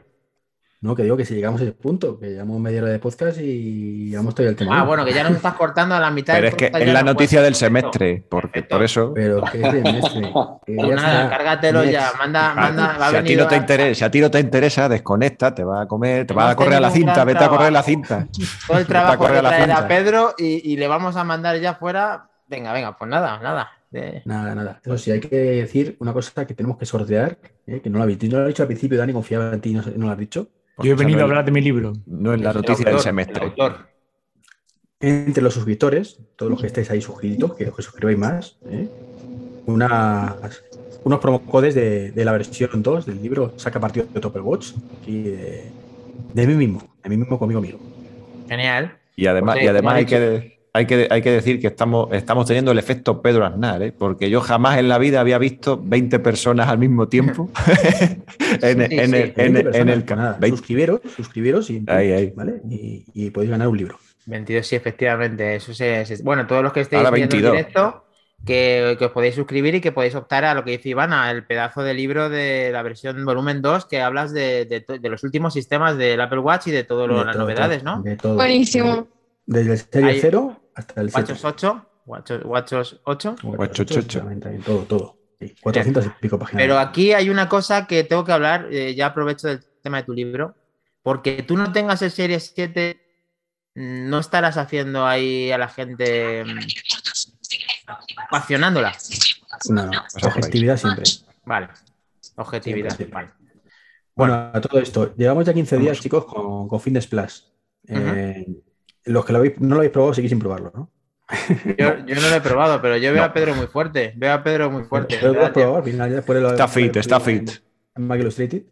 No, que digo que si llegamos a ese punto, que llevamos media hora de podcast y llevamos todavía el tema. Ah, bueno, que ya nos estás cortando a la mitad. Pero del es que es la no noticia del Perfecto. semestre, porque Perfecto. por eso. Pero que es de mestre. que Pues ya nada, está. cárgatelo ya, manda, manda, va si, a ti no te interesa, si a ti no te interesa, desconecta, te va a comer, te va a correr a la cinta, vete a correr a la cinta. todo el trabajo de a a. Pedro y, y le vamos a mandar ya fuera. Venga, venga, pues nada, nada. De- Nada, nada. Eso sí, hay que decir una cosa que tenemos que sortear, ¿eh? que no lo habéis no lo he dicho al principio, Dani, confiaba en ti, no, no lo has dicho. Yo he venido no a hablar de mi libro. No es la el noticia del semestre. Entre los suscriptores, todos los que estéis ahí suscritos, que os suscribáis más, ¿eh? unas- unos promocodes de, de la versión 2 del libro Saca partido de Topper Watch, aquí de, de mí mismo, de mí mismo conmigo mismo. Genial. Y además, Pues, y además hay que, hay, que, hay que decir que estamos, estamos teniendo el efecto Pedro Aznar, ¿eh? porque yo jamás en la vida había visto 20 personas al mismo tiempo en, Sí, en sí. el, en, 20 el- en personas, el nada, 20. suscribiros, suscribiros y, Ahí, ahí. ¿vale? Y, y podéis ganar un libro. 22, sí, efectivamente. Eso se, se- bueno, todos los que estéis viendo 22. directo, que, que os podéis suscribir y que podéis optar a lo que dice Ivana, el pedazo de libro de la versión volumen 2 que hablas de, de los últimos sistemas del Apple Watch y de todas las todo, novedades, ¿no? De todo. Buenísimo. Desde el serie Hay- 0 hasta el 7. Watchos 8, Watchos, Watchos 8. Ocho, ocho, ocho. También, también, todo, todo. Sí, 400 y pico páginas. Pero aquí hay una cosa que tengo que hablar, eh, ya aprovecho del tema de tu libro, porque tú no tengas el Serie 7, mm, no estarás haciendo ahí a la gente mm, pasionándola. No, no, Pues objetividad siempre. Vale, objetividad. Siempre, siempre. vale. Bueno, a todo esto, llevamos ya 15 días, chicos, con, con Fitness Plus. Eh, Los que lo habéis- no lo habéis probado, seguís sin probarlo, ¿no? Yo, yo no lo he probado, pero yo veo No. a Pedro muy fuerte. Veo a Pedro muy fuerte. Pero lo has ¿verdad? probado, al final ya después lo Está fit, está fit. En Mac Illustrated.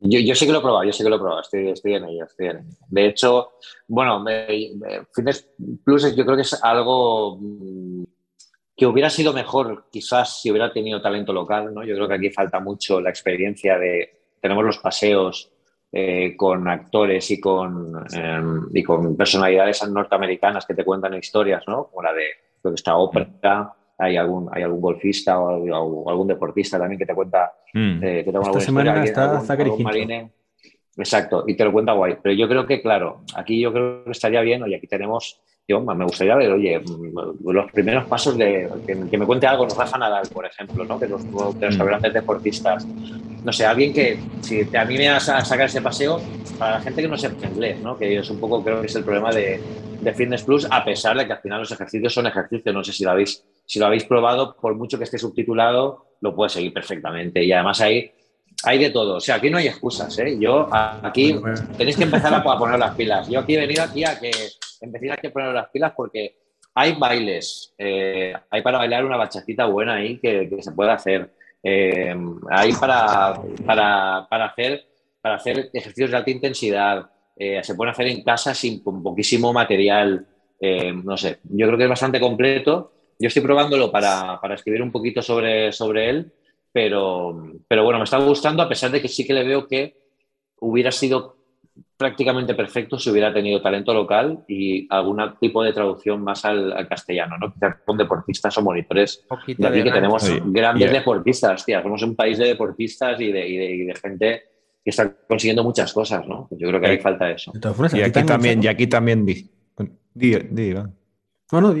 Yo, yo sí que lo he probado, yo sí que lo he probado, estoy, estoy en ello, estoy en ello. De hecho, bueno, me- me- Fitness Plus yo creo que es algo mm, que hubiera sido mejor quizás si hubiera tenido talento local, ¿no? Yo creo que aquí falta mucho la experiencia de, tenemos los paseos eh, con actores y con, em, y con personalidades norteamericanas que te cuentan historias, ¿no? Como la de, creo que está Oprah, hay algún, hay algún golfista o, algún deportista también que te cuenta mm. eh, que te Esta semana está Zachary Exacto, y te lo cuenta guay. Pero yo creo que, claro, aquí yo creo que estaría bien, oye, aquí tenemos yo me gustaría ver, oye, mm, los primeros pasos de que, me cuente algo, nos Rafa Nadal, por ejemplo, ¿no? que los, de los mm. grandes deportistas. No sé, alguien que, si te anime a, sacar ese paseo, para la gente que no sepa inglés, ¿no? que es un poco, creo que es el problema de, de Fitness Plus, a pesar de que al final los ejercicios son ejercicios. No sé si lo habéis, si lo habéis probado, por mucho que esté subtitulado, lo puedes seguir perfectamente. Y además ahí hay de todo. O sea, aquí no hay excusas. ¿eh? Yo aquí tenéis que empezar a poner las pilas. Yo aquí he venido aquí a que empecéis a poner las pilas porque hay bailes. Eh, hay para bailar una bachacita buena ahí que, se puede hacer. Eh, hay para, para, hacer, para hacer ejercicios de alta intensidad. Eh, se puede hacer en casa sin con poquísimo material. no sé, yo creo que es bastante completo. Yo estoy probándolo para, para escribir un poquito sobre, sobre él pero, pero bueno, me está gustando a pesar de que sí que le veo que hubiera sido prácticamente perfecto si hubiera tenido talento local y algún tipo de traducción más al, castellano, ¿no? Quizás con deportistas o monitores de aquí que tenemos grandes deportistas, tía. Somos un país de deportistas y de, y de, gente que está consiguiendo muchas cosas, ¿no? Yo creo que hay falta eso. Y aquí también, y aquí también di, di, di, no, no,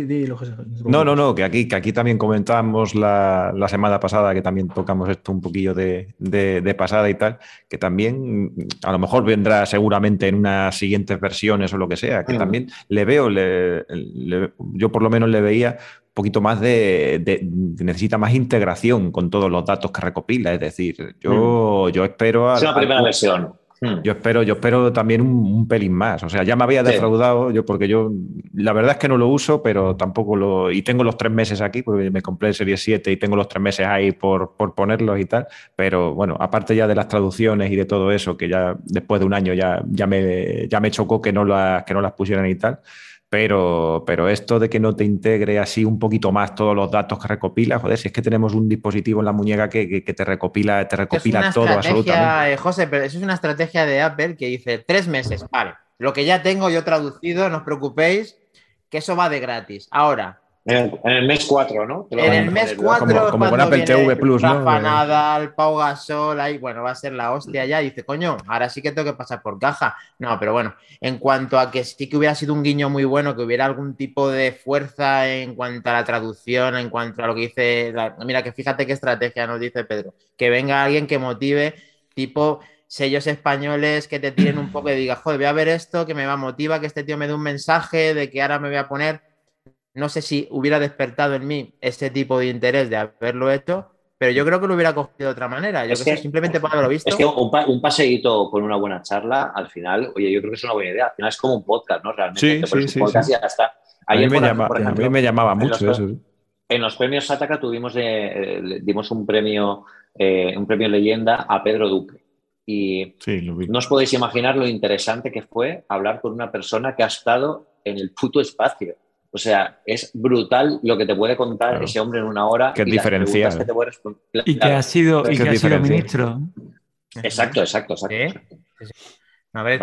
no, no, no, que aquí, que aquí también comentábamos la, semana pasada, que también tocamos esto un poquillo de, pasada y tal, que también a lo mejor vendrá seguramente en unas siguientes versiones o lo que sea, que también le veo, yo por lo menos le veía un poquito más de, necesita más integración con todos los datos que recopila, es decir, yo, yo espero... es la primera versión. Hmm. Yo espero, yo espero también un, pelín más. O sea, ya me había defraudado yo porque yo la verdad es que no lo uso, pero tampoco lo. Y tengo los tres meses aquí, porque me compré el Serie 7 y tengo los tres meses ahí por, por ponerlos y tal. Pero bueno, aparte ya de las traducciones y de todo eso, que ya después de un año ya, ya, me, ya me chocó que no, las, que no las pusieran y tal. Pero, pero esto de que no te integre así un poquito más todos los datos que recopila, joder, si es que tenemos un dispositivo en la muñeca que, te recopila, te recopila todo absolutamente. Eh, José, pero eso es una estrategia de Apple que dice tres meses, vale, lo que ya tengo yo traducido, no os preocupéis, que eso va de gratis. Ahora, en el, mes 4, ¿no? En el mes 4 como, con Apple TV Plus, Rafa ¿no? Nadal, Pau Gasol, ahí, bueno, va a ser la hostia ya. dice, coño, ahora sí que tengo que pasar por caja. No, pero bueno, en cuanto a que sí que hubiera sido un guiño muy bueno, que hubiera algún tipo de fuerza en cuanto a la traducción, en cuanto a lo que dice. Mira, que fíjate qué estrategia nos dice Pedro. Que venga alguien que motive, tipo sellos españoles que te tiren un poco y diga, joder, voy a ver esto, que me va a motivar, que este tío me dé un mensaje de que ahora me voy a poner no sé si hubiera despertado en mí ese tipo de interés de haberlo hecho, pero yo creo que lo hubiera cogido de otra manera. Yo que, simplemente por haberlo visto. Es que un, paseíto con una buena charla, al final, oye, yo creo que es una buena idea. Al final es como un podcast, ¿no? Realmente. Sí, sí, sí, podcast ya está. a, mí me, llamaba mucho eso. En los premios Sataka tuvimos eh, dimos un premio, eh, un premio leyenda a Pedro Duque. Y no os podéis imaginar lo interesante que fue hablar con una persona que ha estado en el puto espacio. O sea, es brutal lo que te puede contar ese hombre en una hora. Que es diferencial. y que ha sido, y que ha sido ministro. Exacto, exacto, exacto. A ver,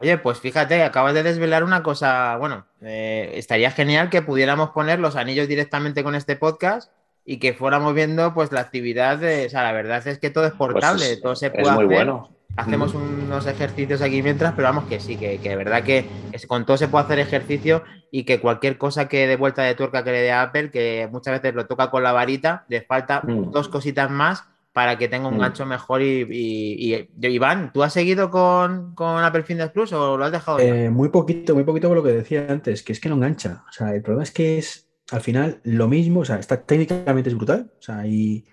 oye, pues fíjate, acabas de desvelar una cosa. Bueno, eh, estaría genial que pudiéramos poner los anillos directamente con este podcast y que fuéramos viendo pues la actividad de. O sea, la verdad es que todo es pues portable, todo se puede es muy Bueno hacemos unos ejercicios aquí mientras, pero vamos que sí, que, de verdad que, con todo se puede hacer ejercicio y que cualquier cosa que de vuelta de tuerca que le dé a Apple, que muchas veces lo toca con la varita, le falta mm. dos cositas más para que tenga un mm. gancho mejor. Y, y, Iván, ¿tú has seguido con, con, Apple Fitness Plus o lo has dejado? Eh, muy poquito, muy poquito con lo que decía antes, que es que no engancha. O sea, el problema es que es al final lo mismo, o sea, está técnicamente es brutal, o sea, y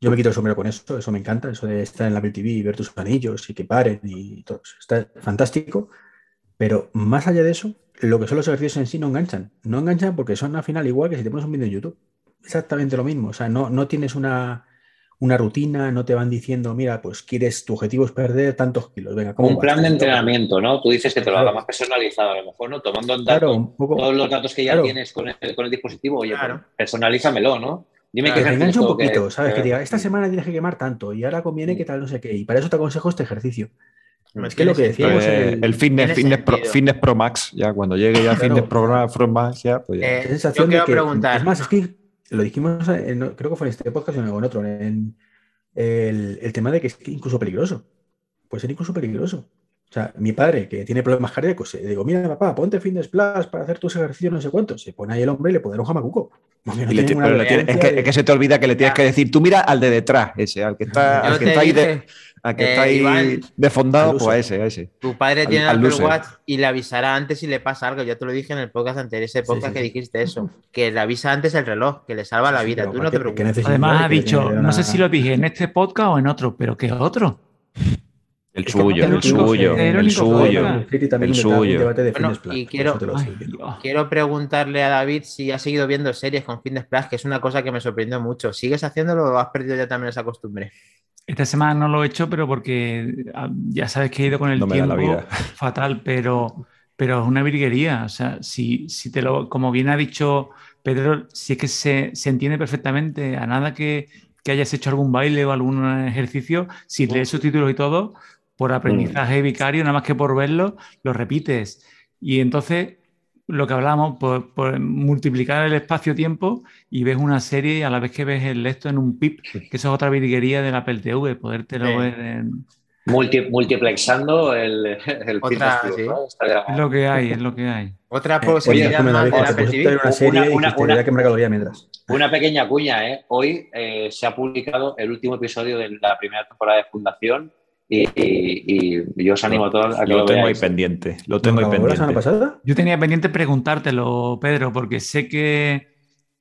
yo me quito el sombrero con eso, eso me encanta, eso de estar en la Apple TV y ver tus anillos y que paren y todo. Está fantástico. Pero más allá de eso, lo que son los ejercicios en sí no enganchan. No enganchan porque son al final igual que si te pones un vídeo en YouTube. Exactamente lo mismo. O sea, no, no tienes una, una rutina, no te van diciendo, mira, pues quieres, tu objetivo es perder tantos kilos. Venga, ¿cómo un plan de entrenamiento, ¿no? Tú dices que te lo haga más personalizado, a lo mejor, ¿no? Tomando en datos todos los datos que ya tienes con el, con el dispositivo, oye, pues personalízamelo, ¿no? Dime que engancha un poquito, ¿sabes? Que diga, esta semana tienes que quemar tanto y ahora conviene que tal, no sé qué. Y para eso te aconsejo este ejercicio. Es que lo que decíamos Eh, el- el fitness, fitness, pro. Fitness Pro Max, ya cuando llegue ya Claro. Fitness Pro, Pro Max, ya, pues ya. Eh, Qué sensación yo de quiero que, preguntar. Es más, es que lo dijimos, en- no- creo que fue en este podcast o en otro, en el, el tema de que es que incluso peligroso. Puede ser incluso peligroso. O sea, mi padre, que tiene problemas cardíacos, le digo, mira, papá, ponte Fitness Plus para hacer tus ejercicios, no sé cuánto. Se pone ahí el hombre y le puede dar un jamacuco. No tiene tiene- es, que, de- es que se te olvida que le tienes Ya. que decir, tú mira al de detrás, ese, al que está, al que está ahí, de, dije, al que eh, está ahí Iván, de fondado, al pues a ese, a ese. Tu padre Al- tiene al el Apple. Watch y le avisará antes si le pasa algo. Ya te lo dije en el podcast anterior, ese podcast sí, que dijiste eso. Que le avisa antes el reloj, que le salva la vida. Tú no te aparte, ¿qué preocupes. Además ha que dicho, que no sé si lo dije en este podcast o en otro, pero ¿qué otro? El suyo, el suyo, el suyo. el suyo. y quiero- Ay. Quiero preguntarle a David si ha seguido viendo series con Fitness Plus, que es una cosa que me sorprendió mucho. ¿Sigues haciéndolo o has perdido ya también esa costumbre? Esta semana no lo he hecho, pero porque ah, ya sabes que he ido con el No tiempo vida. fatal, pero, pero es una virguería. O sea, si, si te lo, como bien ha dicho Pedro, si es que se, se entiende perfectamente, a nada que, que hayas hecho algún baile o algún ejercicio, si lees subtítulos y todo, por aprendizaje vicario, nada más que por verlo, lo repites. Y entonces, lo que hablamos, por, por multiplicar el espacio-tiempo y ves una serie y a la vez que ves el esto en un pip, que eso es otra virguería de la Apple TV, podértelo Sí. ver en... Multi- multiplexando el, el Es lo que hay, es lo que hay. Otra Eh, posibilidad déjame, más David, de una serie Una- y una- una- mientras. Una pequeña cuña, ¿eh? Hoy eh, se ha publicado el último episodio de la primera temporada de Fundación y, y- y yo os animo a todos a que Lo lo, tengo ahí veáis. pendiente, lo tengo ahí ¿Acabó la semana pendiente. pasada? Yo tenía pendiente preguntártelo, Pedro, porque sé que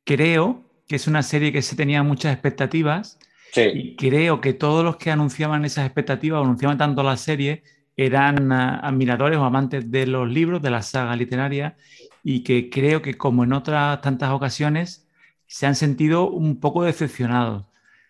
creo que es una serie que se tenía muchas expectativas Sí, y creo que todos los que anunciaban esas expectativas o anunciaban tanto la serie eran ah, admiradores o amantes de los libros, de la saga literaria y que creo que como en otras tantas ocasiones se han sentido un poco decepcionados.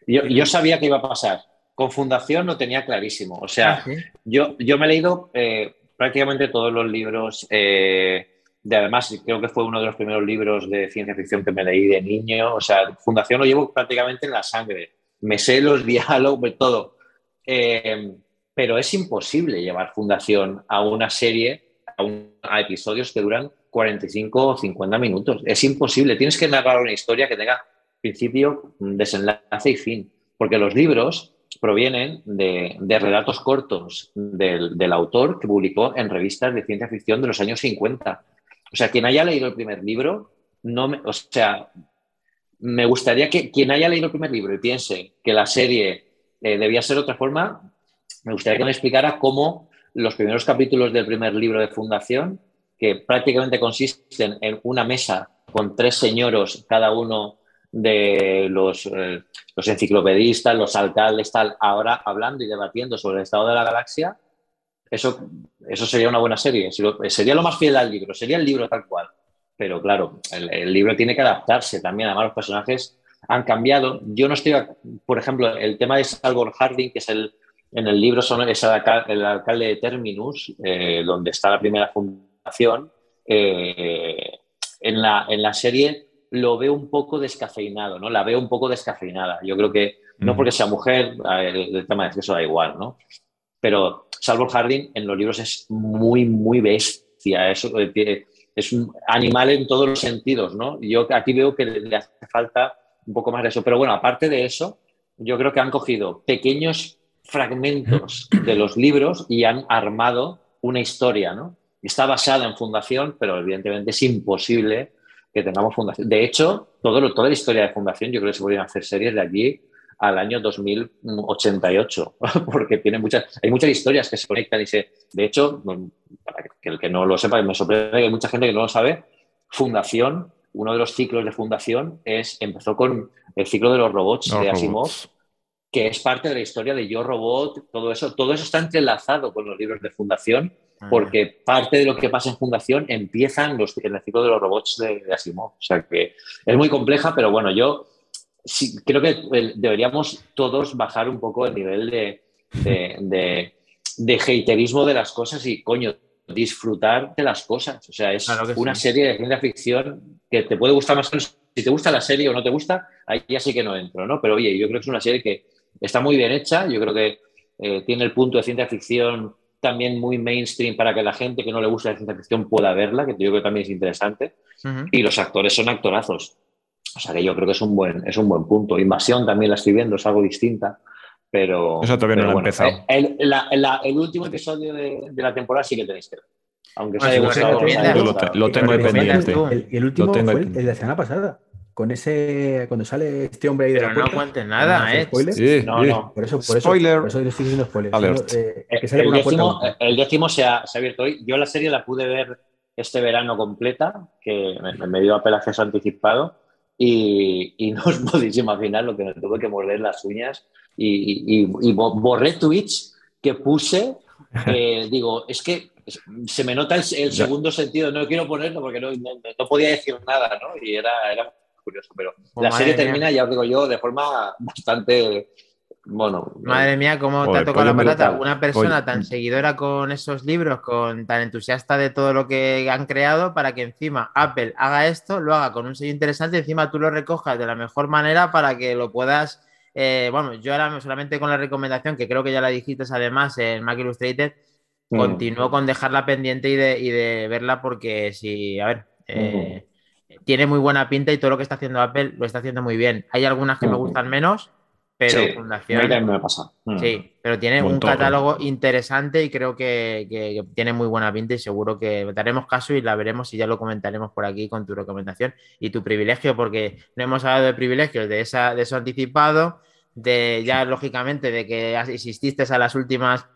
yo, yo sabía que iba a pasar. Con Fundación lo tenía clarísimo. O sea, Ah, sí. Yo, yo me he leído eh, prácticamente todos los libros, eh, de además creo que fue uno de los primeros libros de ciencia ficción que me leí de niño, o sea, Fundación lo llevo prácticamente en la sangre, me sé los diálogos, todo, Eh, pero es imposible llevar Fundación a una serie, a, un- a episodios que duran 45 o 50 minutos, es imposible, tienes que narrar una historia que tenga principio, desenlace y fin, porque los libros provienen de, relatos cortos del, del autor que publicó en revistas de ciencia ficción de los años 50. O sea, quien haya leído el primer libro, no me, o sea, me gustaría que quien haya leído el primer libro y piense que la serie eh, debía ser de otra forma, me gustaría que me explicara cómo los primeros capítulos del primer libro de Fundación, que prácticamente consisten en una mesa con tres señoros, cada uno de los, eh, los enciclopedistas, los alcaldes, tal, ahora hablando y debatiendo sobre el estado de la galaxia, eso, eso sería una buena serie. Sería lo más fiel al libro, sería el libro tal cual. Pero claro, el, libro tiene que adaptarse también. Además, los personajes han cambiado. Yo no estoy, por ejemplo, el tema de Salvor Harding, que es el, en el libro son, es el alcalde de Terminus, eh, donde está la primera fundación. eh, en, la, en la serie lo veo un poco descafeinado, ¿no? La veo un poco descafeinada. Yo creo que no Ujú. porque sea mujer, el, el tema de eso da igual, ¿no? Pero Salvor Harding en los libros es muy, muy bestia. Es, eh, es un animal en todos los sentidos, ¿no? Yo aquí veo que le, le hace falta un poco más de eso. Pero bueno, aparte de eso, yo creo que han cogido pequeños fragmentos de los libros y han armado una historia, ¿no? Está basada en Fundación, pero evidentemente es imposible que tengamos Fundación. De hecho, todo, lo- toda la historia de Fundación, yo creo que se podrían hacer series de aquí al año 2088, porque tiene muchas, hay muchas historias que se conectan y se... De hecho, para que el que no lo sepa, me sorprende que hay mucha gente que no lo sabe, Fundación, uno de los ciclos de Fundación es, empezó con el ciclo de los robots de Asimov, robots. que es parte de la historia de Yo Robot, todo eso, todo eso está entrelazado con los libros de Fundación, porque parte de lo que pasa en Fundación empiezan los, en el ciclo de los robots de, de Asimov. O sea que es muy compleja, pero bueno, yo sí, creo que eh, deberíamos todos bajar un poco el nivel de, de, de, de haterismo de las cosas y, coño, disfrutar de las cosas. O sea, es Claro una sí. serie de ciencia ficción que te puede gustar más o menos. Si te gusta la serie o no te gusta, ahí ya sí que no entro, ¿no? Pero oye, yo creo que es una serie que está muy bien hecha. Yo creo que eh, tiene el punto de ciencia ficción también muy mainstream para que la gente que no le gusta la ciencia ficción pueda verla, que yo creo que también es interesante. Y los actores son actorazos. O sea que yo creo que es un buen, es un buen punto. Invasión también la estoy viendo, es algo distinta. Pero. Eso todavía no lo he empezado. El, el, último episodio de, de, la temporada sí que tenéis que ver. Aunque os haya gustado. Lo, tengo ahí pendiente. El, último fue el de la semana pasada con ese cuando sale este hombre ahí de Pero no cuentes nada, ¿eh? Sí, no, no. Por eso, por eso, Spoiler. por eso estoy diciendo spoiler. Eh, que sale el, décimo, el, décimo, se ha, se ha, abierto hoy. Yo la serie la pude ver este verano completa, que me, me dio a acceso anticipado, y, y, no os podéis imaginar lo que me tuve que morder las uñas y, y, y borré tweets que puse. Eh, digo, es que se me nota el, el segundo sentido, no quiero ponerlo porque no, no, no podía decir nada, ¿no? Y era, era curioso, pero oh, la serie termina, ya os digo yo, de forma bastante. Bueno. Madre mía, cómo te ha tocado la patata. Una persona tan seguidora con esos libros, con tan entusiasta de todo lo que han creado, para que encima Apple haga esto, lo haga con un sello interesante, encima tú lo recojas de la mejor manera para que lo puedas. Eh, bueno, yo ahora solamente con la recomendación, que creo que ya la dijiste además en Mac Illustrated, mm. continúo con dejarla pendiente y de, y de verla porque si, a ver, eh, tiene muy buena pinta y todo lo que está haciendo Apple lo está haciendo muy bien. Hay algunas que me gustan menos, pero sí, Fundación. Me pasa. Mm. Sí, pero tiene un, catálogo interesante y creo que, tiene muy buena pinta y seguro que daremos caso y la veremos y ya lo comentaremos por aquí con tu recomendación y tu privilegio, porque no hemos hablado de privilegios, de, esa, de eso anticipado, de ya lógicamente de que asististe a las últimas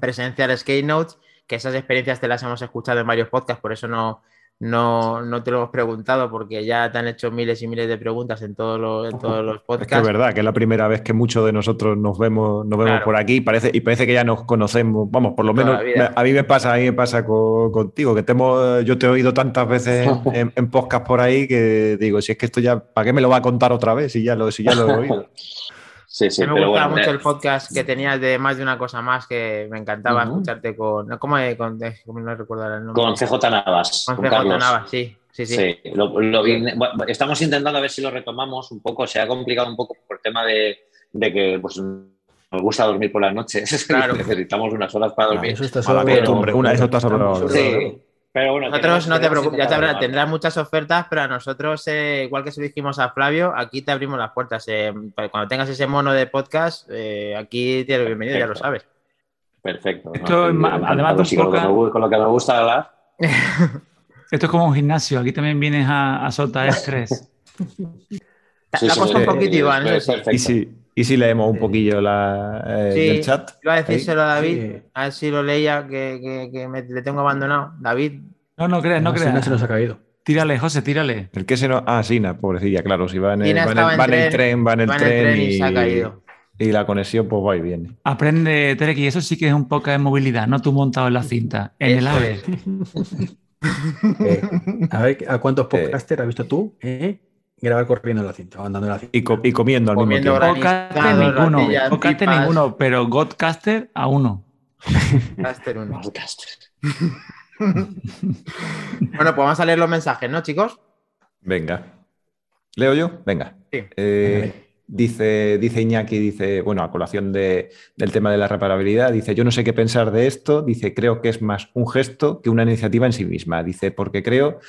presenciales Keynotes, que esas experiencias te las hemos escuchado en varios podcasts, por eso no, no, no te lo hemos preguntado porque ya te han hecho miles y miles de preguntas en, todos los, en todos los podcasts. Es, que es verdad que es la primera vez que muchos de nosotros nos vemos, nos vemos por aquí y parece, y parece que ya nos conocemos. Vamos, por lo menos a mí me pasa, a mí me pasa contigo, que te yo te he oído tantas veces en, en, podcast por ahí que digo, si es que esto ya, ¿para qué me lo va a contar otra vez si ya lo, si ya lo he oído? Sí, sí, me gustaba mucho el podcast que tenías de más de una cosa más que me encantaba escucharte con. ¿Cómo, con, no recuerdo el nombre? Con CJ Navas. Con, CJ Navas, sí. Sí, sí. sí lo, lo bueno, estamos intentando a ver si lo retomamos un poco. Se ha complicado un poco por el tema de, de que pues, nos gusta dormir por las noches. Claro. Necesitamos unas horas para dormir. eso está solo pero, una, eso está solo. Sí. Pero bueno, nosotros no te preocupes, ya te habrá, tendrás muchas ofertas, pero a nosotros, eh, igual que se lo dijimos a Flavio, aquí te abrimos las puertas. Eh, cuando tengas ese mono de podcast, eh, aquí tienes bienvenido, ya lo sabes. Perfecto. Esto, ¿no? además, sí, con, lo, con, lo, que me gusta hablar. Esto es como un gimnasio, aquí también vienes a, a soltar estrés. Sí, la cosa un poquito, Iván. Y si, ¿Y si leemos un poquillo la, eh, sí, del chat? Iba a decírselo a David, a ver si lo leía, que, que, que me, le tengo abandonado. David. No, no creas, no, no creas. se nos ha caído. Tírale, José, tírale. El que se nos. Ah, Sina, pobrecilla, claro. Si va en el, va en el, va en el tren, va en el va tren, tren y, y, se ha caído. Y la conexión, pues va y viene. Aprende, Terek, y eso sí que es un poco de movilidad, no tú montado en la cinta, en el AVE. eh, a ver, ¿a cuántos podcasters has visto tú? ¿Eh? Grabar corriendo en la cinta, andando en la cinta. Y, co y comiendo al comiendo mismo tiempo. Podcaster ninguno, podcaster ninguno, pero Godcaster a uno. Godcaster uno. Godcaster. bueno, pues vamos a leer los mensajes, ¿no, chicos? Venga. ¿Leo yo? Venga. Sí. Eh, dice, dice Iñaki, dice, bueno, a colación de, del tema de la reparabilidad, dice, yo no sé qué pensar de esto, dice, creo que es más un gesto que una iniciativa en sí misma. Dice, porque creo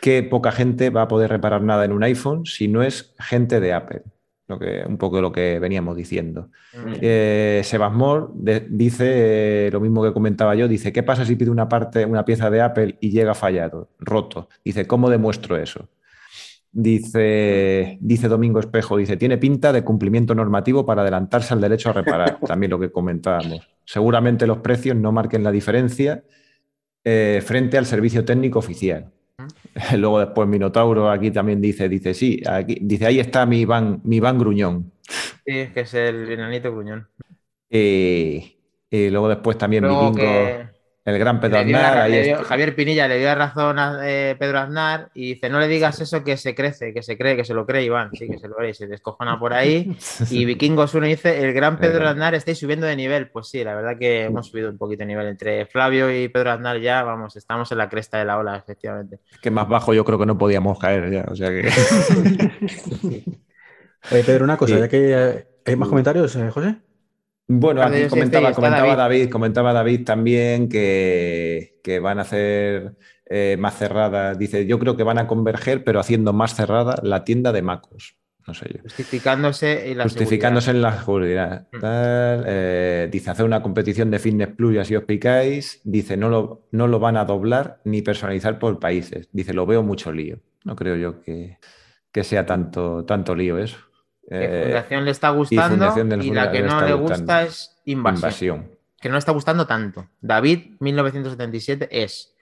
que poca gente va a poder reparar nada en un iPhone si no es gente de Apple. Lo que, un poco lo que veníamos diciendo. Mm. Eh, Sebasmor dice eh, lo mismo que comentaba yo, dice, ¿qué pasa si pide una parte, una pieza de Apple y llega fallado, roto? Dice, ¿cómo demuestro eso? Dice, dice Domingo Espejo, dice, tiene pinta de cumplimiento normativo para adelantarse al derecho a reparar, también lo que comentábamos. Seguramente los precios no marquen la diferencia eh, frente al servicio técnico oficial. Luego después Minotauro aquí también dice, dice, sí, aquí, dice, ahí está mi van, mi van gruñón. Sí, es que es el enanito gruñón. Eh, y luego después también Luego Vikingo, que... el gran Pedro Aznar. Dio, Javier Pinilla le dio razón a eh, Pedro Aznar y dice, no le digas eso que se crece, que se cree, que se lo cree Iván, sí, que se lo cree, se descojona por ahí. Y Vikingos 1 dice, el gran Pedro. Aznar estáis subiendo de nivel. Pues sí, la verdad que hemos subido un poquito de nivel. Entre Flavio y Pedro Aznar ya, vamos, estamos en la cresta de la ola, efectivamente. Es que más bajo yo creo que no podíamos caer ya, o sea que... Oye, Pedro, una cosa, sí. ya que hay más comentarios, eh, José. Bueno, aquí comentaba, comentaba David. David. comentaba David también que, que van a hacer eh, más cerrada. Dice, yo creo que van a converger, pero haciendo más cerrada la tienda de Macos. No sé yo. Justificándose y la Justificándose en la seguridad. Mm. Tal, eh, dice, hacer una competición de Fitness Plus y así os picáis. Dice, no lo, no lo van a doblar ni personalizar por países. Dice, lo veo mucho lío. No creo yo que, que sea tanto, tanto lío eso. Que Eh, Fundación le está gustando y la que no le gusta es invasión. invasión. Que no le está gustando tanto. David, 1977, es.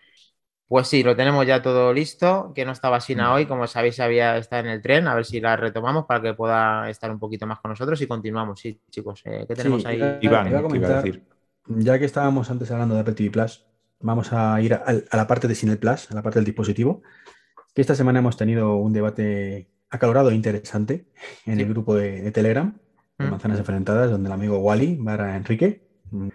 Pues sí, lo tenemos ya todo listo. Que no estaba Sina hoy, como sabéis, había está en el tren. A ver si la retomamos para que pueda estar un poquito más con nosotros y continuamos. Sí, chicos, eh, ¿qué tenemos Sí, ahí? Iván, iba a ¿qué iba a decir? Ya que estábamos antes hablando de Apple TV Plus, vamos a ir a, a la parte de Cine Plus, a la parte del dispositivo. Que esta semana hemos tenido un debate acalorado e interesante en Sí. el grupo de, de Telegram, de Mm. Manzanas Enfrentadas, donde el amigo Wally, Barra Enrique, mm,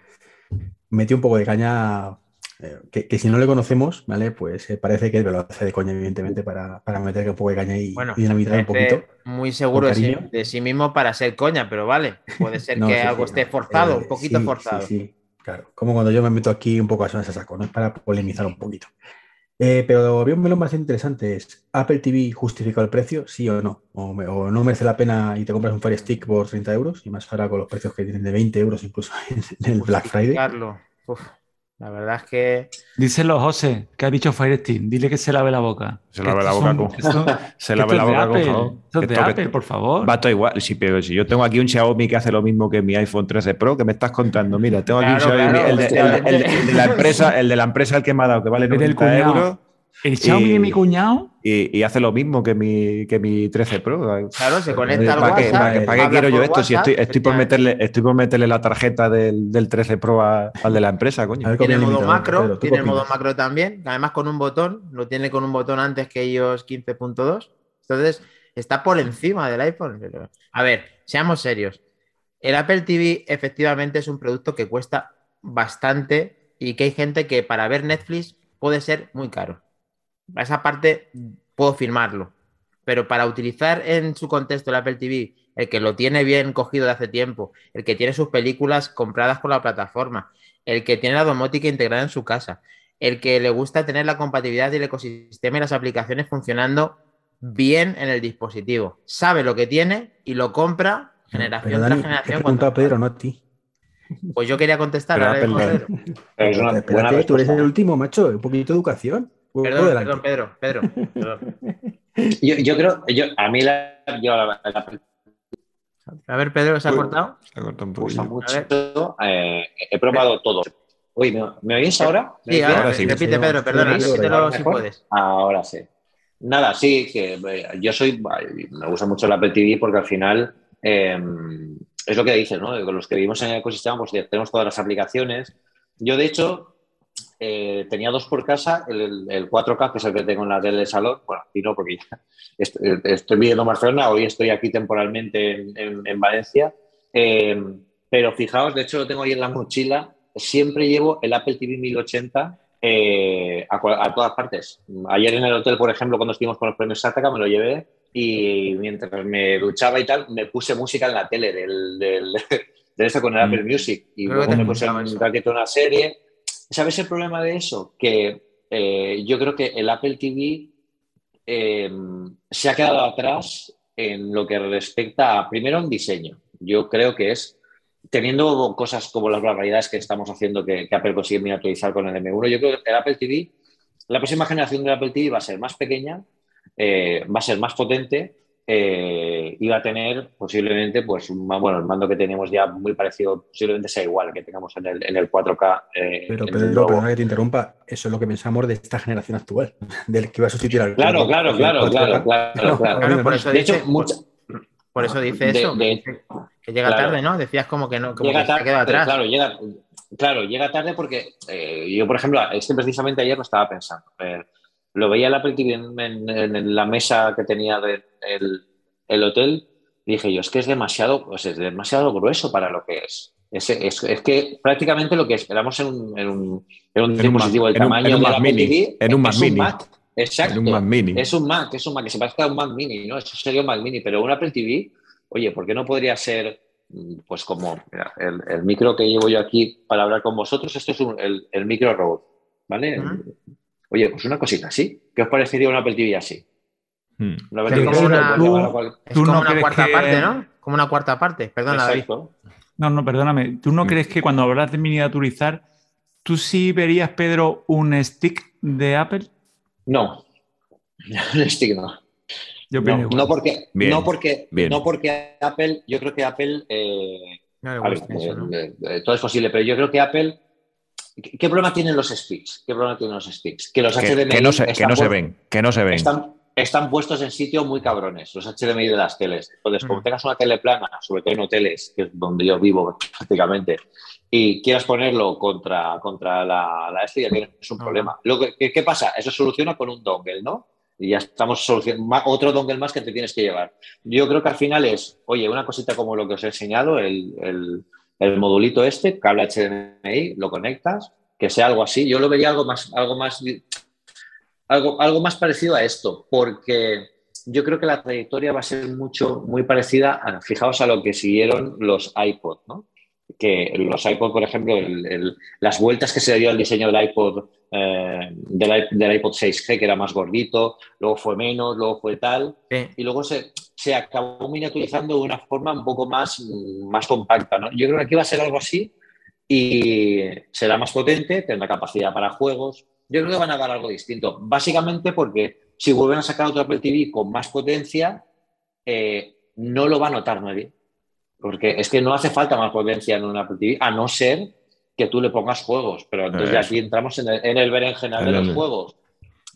metió un poco de caña. eh, que, que si no le conocemos, ¿vale? Pues eh, parece que lo hace de coña, evidentemente, para, para meter un poco de caña y, Bueno, y dinamitar un poquito. muy seguro de sí, cariño. de sí mismo para ser coña, pero vale. Puede ser No, que sí, algo esté forzado, Eh, un poquito forzado. Sí, sí, claro. Como cuando yo me meto aquí un poco a ese saco, ¿no? Es para polemizar un poquito. Eh, pero había un melón bastante interesante. Es, ¿Apple TV justifica el precio? ¿Sí o no? O, no merece la pena y te compras un Fire Stick por 30 euros? Y más ahora con los precios que tienen de 20 euros incluso en el Black Friday. La verdad es que Díselo, José, que ha dicho Firesteam. Dile que se lave la boca. Se lave la boca son- con- son- Se lave la boca, Apple. favor. Esto es de Esto que- Apple, por favor. Va todo igual. Sí, pero si yo tengo aquí un Xiaomi que hace lo mismo que mi iPhone 13 Pro, que me estás contando. Mira, tengo aquí un Xiaomi, claro, el, de, el de- el de- el de la empresa, el de la empresa el que me ha dado, que vale El del 90 cuñado. euros El Xiaomi Y- de mi cuñado y, y hace lo mismo que mi, que mi 13 Pro. Claro, se conecta al ¿Para qué, WhatsApp. para qué- para qué quiero yo esto? Si estoy, estoy, por meterle, estoy por meterle la tarjeta del, del 13 Pro a- al de la empresa, coño. A ver, ¿qué Tiene el modo macro, tiene el modo macro también, además con un botón, lo tiene con un botón antes que ellos 15.2. Entonces, está por encima del iPhone. pero- A ver, seamos serios. El Apple TV efectivamente es un producto que cuesta bastante y que hay gente que para ver Netflix puede ser muy caro. A esa parte puedo firmarlo. Pero para utilizar en su contexto el Apple TV, el que lo tiene bien cogido de hace tiempo, el que tiene sus películas compradas con la plataforma, el que tiene la domótica integrada en su casa, el que le gusta tener la compatibilidad del ecosistema y las aplicaciones funcionando bien en el dispositivo. Sabe lo que tiene y lo compra generación Pero tras generación. a cuando- Pedro, no a ti. Pues yo quería contestar. Pero ahora Apple. Pero es una Espérate, buena tú eres el último, macho. Un poquito de educación. Perdón, perdón, Pedro, Pedro. perdón. Yo, yo creo, yo, a mí la, yo la, la A ver, Pedro, ¿se ha Uy. cortado? Se ha cortado un poquillo. mucho. eh, he probado todo. Uy, ¿me, me oís ahora? ¿Me Sí, ahora, sí. repite, Pedro, perdona, ¿Ahora si mejor? puedes. Ahora sí. Nada, sí, que eh, yo soy, me gusta mucho el Apple TV porque al final eh, es lo que dices, ¿no? Con los que vivimos en el ecosistema, pues tenemos todas las aplicaciones. Yo, de hecho, eh, tenía dos por casa, el, el- el 4K, que es el que tengo en la tele de salón. Bueno, aquí no, porque ya estoy, estoy viviendo en Barcelona, hoy estoy aquí temporalmente en, en- en Valencia. Eh, pero fijaos, de hecho lo tengo ahí en la mochila, siempre llevo el Apple TV 1080 eh, a, a todas partes. Ayer en el hotel, por ejemplo, cuando estuvimos con los premios Sataka, me lo llevé y mientras me duchaba y tal, me puse música en la tele del, del, de eso con el Apple Music y Creo luego me puse un ratito una serie. ¿Sabes el problema de eso? Que eh, yo creo que el Apple TV eh, se ha quedado atrás en lo que respecta a, primero, en diseño. Yo creo que es, teniendo cosas como las barbaridades que estamos haciendo que, que Apple consigue miniaturizar con el M1, yo creo que el Apple TV, la próxima generación del Apple TV va a ser más pequeña, eh, va a ser más potente eh, va a tener posiblemente, pues, un bueno, el mando que tenemos ya muy parecido, posiblemente sea igual al que tengamos en el, en el 4K. eh, Pero el Pedro, perdona que te interrumpa, eso es lo que pensamos de esta generación actual, del que va a sustituir al Claro, claro, claro, claro, claro, claro. Claro, por eso De dice, hecho, mucha- por eso dice de- eso, de- que, llega claro. tarde, ¿no? Decías como que no, como llega que se ha tarde, quedado atrás. claro, llega, claro, llega tarde porque eh, yo, por ejemplo, es que precisamente ayer lo estaba pensando. Lo veía el Apple TV en, en- en la mesa que tenía del el, el hotel dije yo, es que es demasiado, pues es demasiado grueso para lo que es. Es, es- es que prácticamente lo que esperamos en un, en un, en un dispositivo del tamaño un Mac Apple mini, TV en un Mac es mini. Mac. Exacto. En un Mac Mini. Es un Mac, es un Mac, que se parezca a un Mac mini, ¿no? Eso sería un Mac mini, pero un Apple TV, oye, ¿por qué no podría ser pues como mira, el, el micro que llevo yo aquí para hablar con vosotros, este es un- el, el micro Rode, ¿vale? Oye, pues una cosita así. ¿Qué os parecería un Apple TV así? Mm. Una Que Apple es TV como así, una- cual- Es ¿Tú como no una cuarta que- parte, ¿no? Como una cuarta parte. Perdona, David. No, no, perdóname. ¿Tú no crees que cuando hablas de miniaturizar, tú sí verías, Pedro, un stick de Apple? No, el stick no. Yo No, no porque, Bien, no, porque, bien. no porque Apple, yo creo que Apple, eh, No le a ver, gusta eso, ¿no? eh, eh, todo es posible, pero yo creo que Apple, ¿qué, qué problema tienen los sticks? ¿Qué problema tienen los sticks? Que los Que, HDMI que no se, que están no se puestos- ven, que no se ven. Están, están puestos en sitio muy cabrones, los HDMI de las teles. Entonces, como Mm. tengas una tele plana, sobre todo en hoteles, que es donde yo vivo prácticamente, y quieras ponerlo contra, contra la, la este, ya tienes un Ah. problema. Lo que, ¿qué, qué pasa? Eso se soluciona con un dongle, ¿no? Y ya estamos solucionando otro dongle más que te tienes que llevar. Yo creo que al final es, oye, una cosita como lo que os he enseñado, el, el- el modulito este, cable HDMI, lo conectas, que sea algo así. Yo lo vería algo más, algo más algo, algo más parecido a esto, porque yo creo que la trayectoria va a ser mucho, muy parecida, a, fijaos a lo que siguieron los iPod, ¿no? Que los iPod, por ejemplo, el- el- las vueltas que se dio al diseño del iPod, eh, del, iPod 6G, que era más gordito, luego fue menos, luego fue tal, Sí. y luego se, se acabó miniaturizando de una forma un poco más, más compacta, ¿no? Yo creo que aquí va a ser algo así y será más potente, tendrá capacidad para juegos. Yo creo que van a dar algo distinto, básicamente porque si vuelven a sacar otro Apple TV con más potencia, eh, no lo va a notar nadie. Porque es que no hace falta más potencia en un Apple TV, a no ser que tú le pongas juegos. Pero entonces ya Eso. aquí entramos en el, en el berenjenal de los juegos.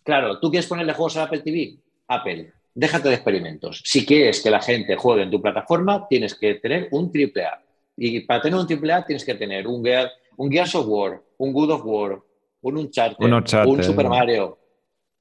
Claro, ¿tú quieres ponerle juegos al Apple TV? Apple, déjate de experimentos. Si quieres que la gente juegue en tu plataforma, tienes que tener un AAA. Y para tener un AAA tienes que tener un, Gear, un Gears of War, un Good of War, un Uncharted, Un Uncharted. un Super Mario.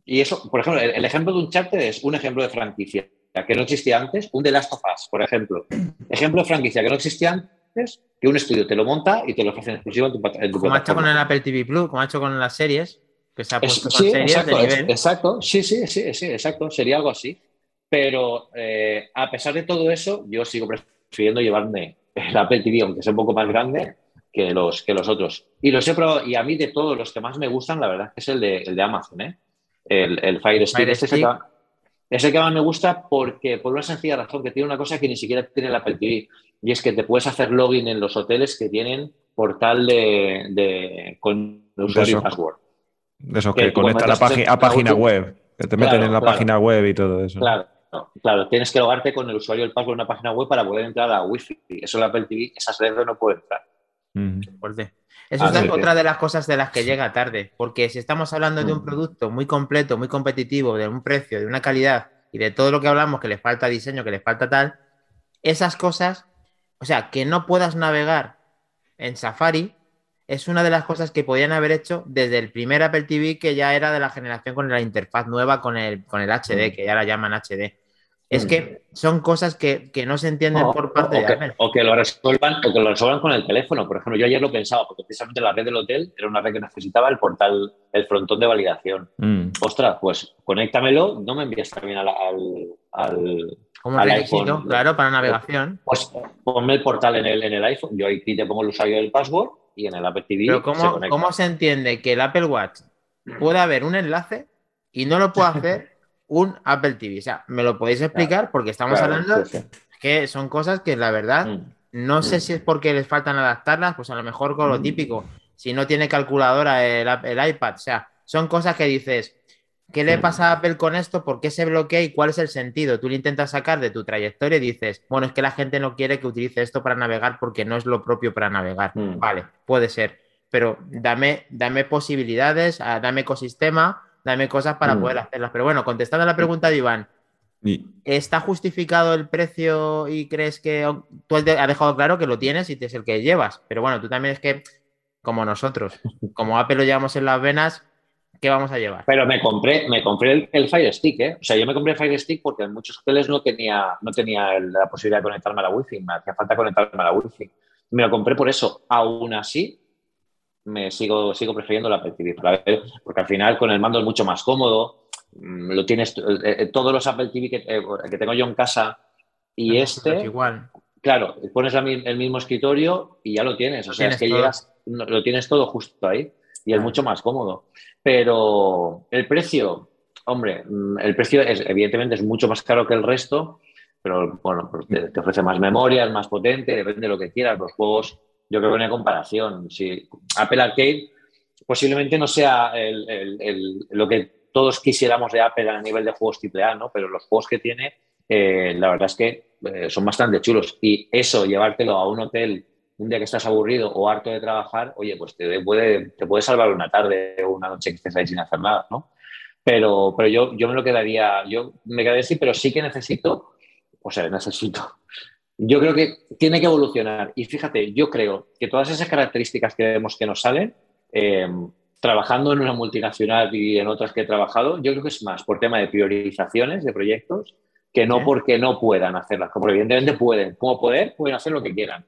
Y eso, por ejemplo, el, el ejemplo de Uncharted es un ejemplo de franquicia que no existía antes, un The Last of Us, por ejemplo. Ejemplo de franquicia que no existía antes, que un estudio te lo monta y te lo ofrece en exclusivo en tu, en tu Como ha hecho con el Apple TV Plus, como ha hecho con las series, que se ha Es- puesto con sí, series exacto, de es- nivel. exacto, sí, sí, sí, sí, exacto, sería algo así. Pero eh, a pesar de todo eso, yo sigo prefiriendo llevarme el Apple TV, aunque sea un poco más grande, que los, que los otros. Y los he probado, y a mí de todos los que más me gustan, la verdad, es el de, el de Amazon, ¿eh? El, el Fire Stick. Fire Este es el es el que más me gusta porque, por una sencilla razón, que tiene una cosa que ni siquiera tiene el Apple TV, y es que te puedes hacer login en los hoteles que tienen portal de, de- con usuario y password. De esos que que tú conectan a, metes página- en a página la web. que te meten en la claro. página web y todo eso. Claro, claro, tienes que logarte con el usuario y el password en una página web para poder entrar a Wi-Fi. Eso el Apple TV, esas redes no puede entrar. Mm. Fuerte. Eso Ah, es otra de las cosas de las que llega tarde, porque si estamos hablando de un Mm. producto muy completo, muy competitivo, de un precio, de una calidad y de todo lo que hablamos, que le falta diseño, que le falta tal, esas cosas, o sea, que no puedas navegar en Safari es una de las cosas que podían haber hecho desde el primer Apple TV que ya era de la generación con la interfaz nueva con el, con el HD, Mm. que ya la llaman HD. Es Mm. que son cosas que, que no se entienden O, por parte o de que, Apple. o que lo resuelvan, o que lo resuelvan con el teléfono. Por ejemplo, yo ayer lo pensaba, porque precisamente la red del hotel era una red que necesitaba el portal, el frontón de validación. Mm. Ostras, pues conéctamelo, no me envías también al, al, al- Como al requisito, iPhone. claro, para navegación. pues ponme el portal en el, en el iPhone. Yo aquí te pongo el usuario y el password y en el Apple TV Pero se ¿cómo, conecta. ¿cómo se entiende que el Apple Watch puede haber un enlace y no lo puede hacer un Apple TV? O sea, ¿me lo podéis explicar? Porque estamos Claro, hablando sí, sí. que son cosas que la verdad Mm. no sé si es porque les faltan adaptarlas, pues a lo mejor con lo Mm. típico, si no tiene calculadora el, iPad, o sea, son cosas que dices, ¿qué le Mm. pasa a Apple con esto? ¿Por qué se bloquea y cuál es el sentido? Tú le intentas sacar de tu trayectoria y dices, bueno, es que la gente no quiere que utilice esto para navegar porque no es lo propio para navegar. Mm. Vale, puede ser, pero dame, dame posibilidades, ah, dame ecosistema, dame cosas para Mm. poder hacerlas. Pero bueno, contestando a la pregunta de Iván, ¿Está justificado el precio y crees que tú has de- has dejado claro que lo tienes y es el que llevas? Pero bueno, tú también es que, como nosotros, como Apple lo llevamos en las venas, ¿qué vamos a llevar? Pero me compré, me compré el, el Fire Stick, ¿eh? O sea, yo me compré el Fire Stick porque en muchos hoteles no tenía, no tenía la posibilidad de conectarme a la Wi-Fi, me hacía falta conectarme a la Wi-Fi. Me lo compré por eso. Aún así, me sigo, sigo prefiriendo la Apple TV, para ver, porque al final con el mando es mucho más cómodo. mm, Lo tienes, eh, eh, todos los Apple TV que, eh, que tengo yo en casa y Es este, igual. claro, pones el mismo escritorio y ya lo tienes. O sea, es que llegas, lo tienes todo justo ahí y es mucho más cómodo. Pero el precio, hombre, mm, el precio es, evidentemente es mucho más caro que el resto, pero bueno, pues te, ofrece más memoria, es más potente, depende de lo que quieras. Los juegos, yo creo que no comparación. Si Apple Arcade posiblemente no sea lo que todos quisiéramos de Apple a nivel de juegos AAA, ¿no? Pero los juegos que tiene, eh, la verdad es que eh, son bastante chulos. Y eso, llevártelo a un hotel un día que estás aburrido o harto de trabajar, oye, pues te puede, te puede salvar una tarde o una noche que estés ahí sin hacer nada, ¿no? Pero, pero yo, yo me lo quedaría, yo me quedaría así, pero sí que necesito, o sea, necesito. Yo creo que tiene que evolucionar. Y fíjate, yo creo que todas esas características que vemos que nos salen, eh, trabajando en una multinacional y en otras que he trabajado, yo creo que es más por tema de priorizaciones de proyectos que no porque no puedan hacerlas. Como evidentemente pueden. Como poder, pueden hacer lo que quieran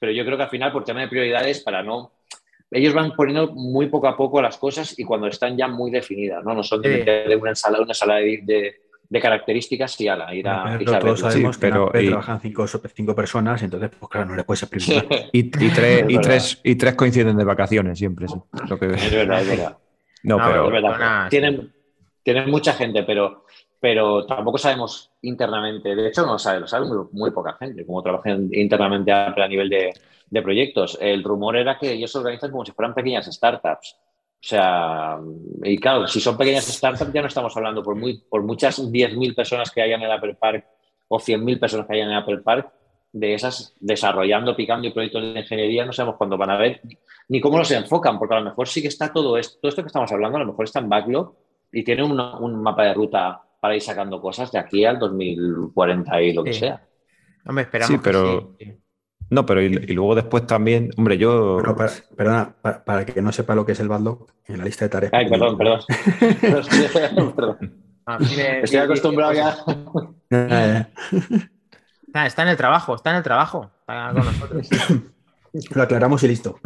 pero yo creo que al final por tema de prioridades para no... Ellos van poniendo muy poco a poco las cosas y cuando están ya muy definidas, ¿no? No son de una ensalada, una sala de, de, características y ala, ir a... todos sabemos que pero, trabajan cinco, cinco, personas, entonces, pues claro, no les puedes exprimir. y, y, tres, y, tres, y tres coinciden de vacaciones siempre, sí. Lo que... Es verdad, es verdad. No, pero... Es verdad. Tienen, tienen mucha gente, pero pero tampoco sabemos internamente, de hecho no lo sabe, lo sabe muy, poca gente, cómo trabajan internamente a, nivel de, proyectos. El rumor era que ellos se organizan como si fueran pequeñas startups. O sea, y claro, si son pequeñas startups ya no estamos hablando por, muy, por muchas 10.000 personas que hayan en el Apple Park o 100.000 personas que hayan en el Apple Park, de esas desarrollando, picando y proyectos de ingeniería, no sabemos cuándo van a ver ni cómo los enfocan, porque a lo mejor sí que está todo esto, todo esto que estamos hablando, a lo mejor está en backlog y tiene un mapa de ruta para ir sacando cosas de aquí al 2040 y lo que sea. No me esperamos. Sí, pero. No, pero y, luego después también, hombre, yo. para, perdona, para, que no sepa lo que es el baldog, en la lista de tareas. Ay, perdón, perdón. Ah, Estoy acostumbrado ya. está, en el trabajo, está en el trabajo. Está con nosotros. Lo aclaramos y listo.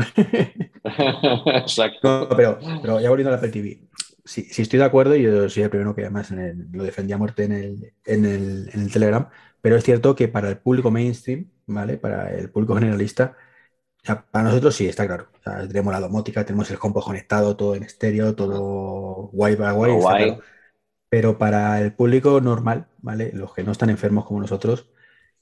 Exacto. pero, pero ya volviendo a la Apple TV sí, estoy de acuerdo y yo soy el primero que además lo defendía a muerte en el, en, el, en el, Telegram, pero es cierto que para el público mainstream, ¿vale? Para el público generalista, para nosotros sí, está claro. tenemos la domótica, tenemos el compo conectado, todo en estéreo, todo guay para guay. Pero para el público normal, ¿vale? Los que no están enfermos como nosotros,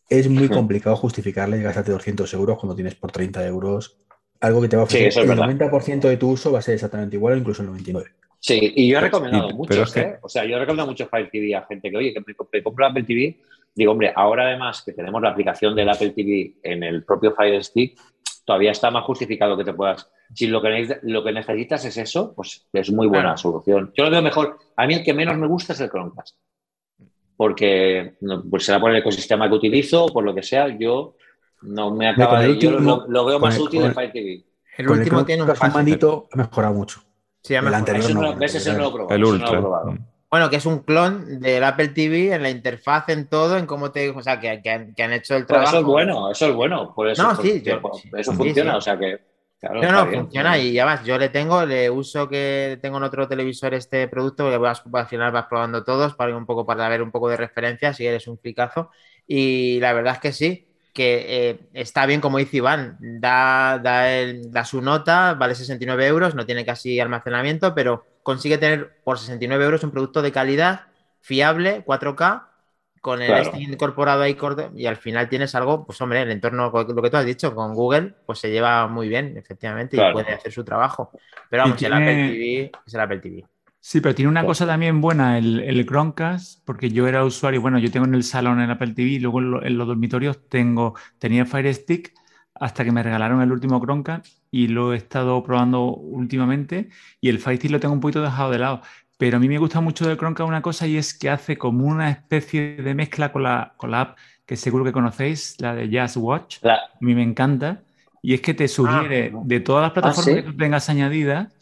es muy complicado justificarle gastarte 200 euros cuando tienes por 30 euros algo que te va a ofrecer el 90% de tu uso va a ser exactamente igual o incluso el 99%. Sí, y yo he recomendado mucho, ¿eh? O sea, yo he recomendado mucho Fire TV a gente que, oye, que me, compro Apple TV. Digo, hombre, ahora además que tenemos la aplicación del Apple TV en el propio Fire Stick, todavía está más justificado que te puedas. Si lo que, lo que necesitas es eso, pues es muy buena solución. Yo lo veo mejor. A mí el que menos me gusta es el Chromecast. Porque pues será por el ecosistema que utilizo, por lo que sea, yo no me acaba de. Yo lo, veo más útil en Fire TV. El último tiene un, un mandito ha mejorado mucho. Sí, el anterior El Ultra. Mm. Bueno, que es un clon del Apple TV en la interfaz, en todo, en cómo te. O sea, que, han, hecho el trabajo. eso es bueno, eso es bueno. Por eso, no, sí, eso funciona, o sea que. no, no, funciona y ya vas, yo le tengo, le uso que tengo en otro televisor este producto, que vas, al final vas probando todos para un poco para ver un poco de referencia si eres un fricazo y la verdad es que sí, que eh, está bien, como dice Iván, da, da, su nota, vale 69 euros, no tiene casi almacenamiento, pero consigue tener por 69 euros un producto de calidad, fiable, 4K, con el incorporado ahí y al final tienes algo, pues hombre, el entorno, lo que tú has dicho, con Google, pues se lleva muy bien, efectivamente, y puede hacer su trabajo. Pero vamos, el Apple TV es el Apple TV. Sí, pero tiene una cosa también buena, el, el, Chromecast, porque yo era usuario, bueno, yo tengo en el salón en Apple TV, y luego en, los dormitorios tengo, tenía Fire Stick hasta que me regalaron el último Chromecast y lo he estado probando últimamente y el Fire Stick lo tengo un poquito dejado de lado. Pero a mí me gusta mucho del Chromecast una cosa y es que hace como una especie de mezcla con la, con la app que seguro que conocéis, la de Jazz Watch. A mí me encanta. Y es que te sugiere ah, de todas las ah, plataformas que tú tengas añadidas,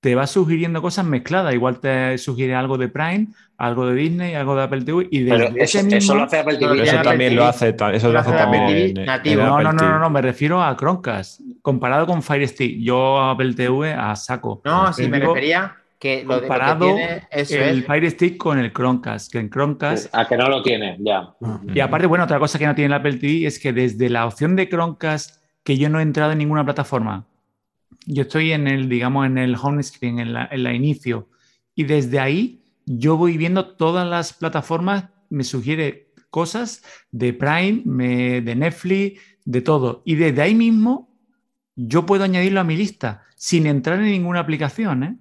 te va sugiriendo cosas mezcladas. Igual te sugiere algo de Prime, algo de Disney, algo de Apple TV. Y de ese mismo, eso lo hace Apple TV. Eso también lo hace, eso lo hace también no, no, no, no, me refiero a Chromecast. Comparado con Fire Stick, yo Apple TV a saco. No, sí, me refería que lo, de, lo que Comparado tiene eso el es- Fire Stick con el Chromecast, que en Chromecast A que no lo tiene, ya. Y aparte, bueno, otra cosa que no tiene el Apple TV es que desde la opción de Chromecast, que yo no he entrado en ninguna plataforma, yo estoy en el, digamos, en el home screen, en la, en la inicio, y desde ahí yo voy viendo todas las plataformas, me sugiere cosas de Prime, me- de Netflix, de todo. Y desde ahí mismo yo puedo añadirlo a mi lista sin entrar en ninguna aplicación, ¿eh?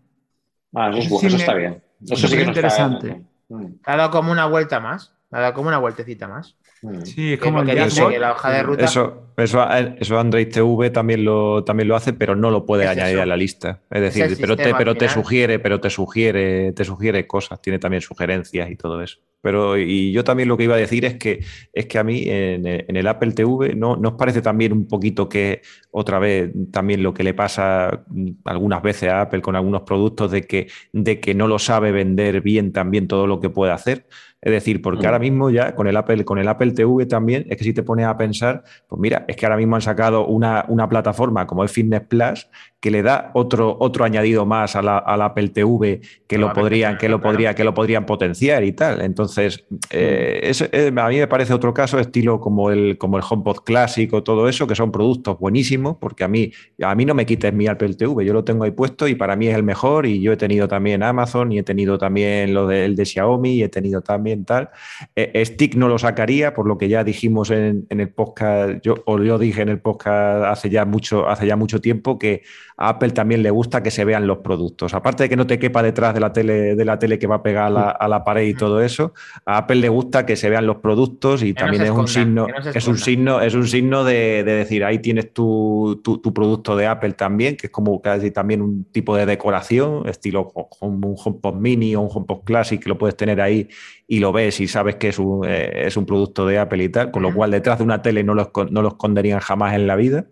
Ah, eso, es Eso bu- sí eso me- está bien. Eso sí que está- interesante. Mm, ha dado como una vuelta más. Ha dado como una vueltecita más. Mm. Sí, es como el que dice que la hoja de ruta. Eso, eso, eso Android TV también lo, también lo hace, pero no lo puede Es añadir eso. a la lista. Es decir, pero, te, pero te sugiere, pero te sugiere, te sugiere cosas, tiene también sugerencias y todo eso. Pero, y yo también lo que iba a decir es que, es que a mí en, el- en el Apple TV no nos parece también un poquito que otra vez también lo que le pasa mm, algunas veces a Apple con algunos productos de que, de que no lo sabe vender bien también todo lo que puede hacer. Es decir, porque Mm. ahora mismo ya con el Apple, con el Apple TV también, es que si te pones a pensar, pues mira, es que ahora mismo han sacado una, una plataforma como el Fitness Plus que le da otro, otro añadido más a la, al Apple TV que Lo a podrían, que lo podría, que lo podrían potenciar y tal. Entonces, eh, es- eh, a mí me parece otro caso, estilo como el, como el HomePod clásico, todo eso, que son productos buenísimos, porque a mí, a mí no me quites mi Apple TV, yo lo tengo ahí puesto y para mí es el mejor. Y yo he tenido también Amazon y he tenido también lo del de Xiaomi y he tenido también tal. Eh, Stick no lo sacaría, por lo que ya dijimos en, en el podcast, yo, o yo dije en el podcast hace ya mucho, hace ya mucho tiempo que a Apple también le gusta que se vean los productos. Aparte de que no te quepa detrás de la tele, de la tele que va a pegar a la, a la pared y todo eso, a Apple le gusta que se vean los productos y Que también es un signo, no es un signo, es un signo de, de decir ahí tienes tu, tu- tu producto de Apple también, que es como casi también un tipo de decoración, estilo como un HomePod Mini o un HomePod Classic, que lo puedes tener ahí y lo ves y sabes que es un, eh, es un producto de Apple y tal, con lo cual detrás de una tele no lo, no lo esconderían jamás en la vida.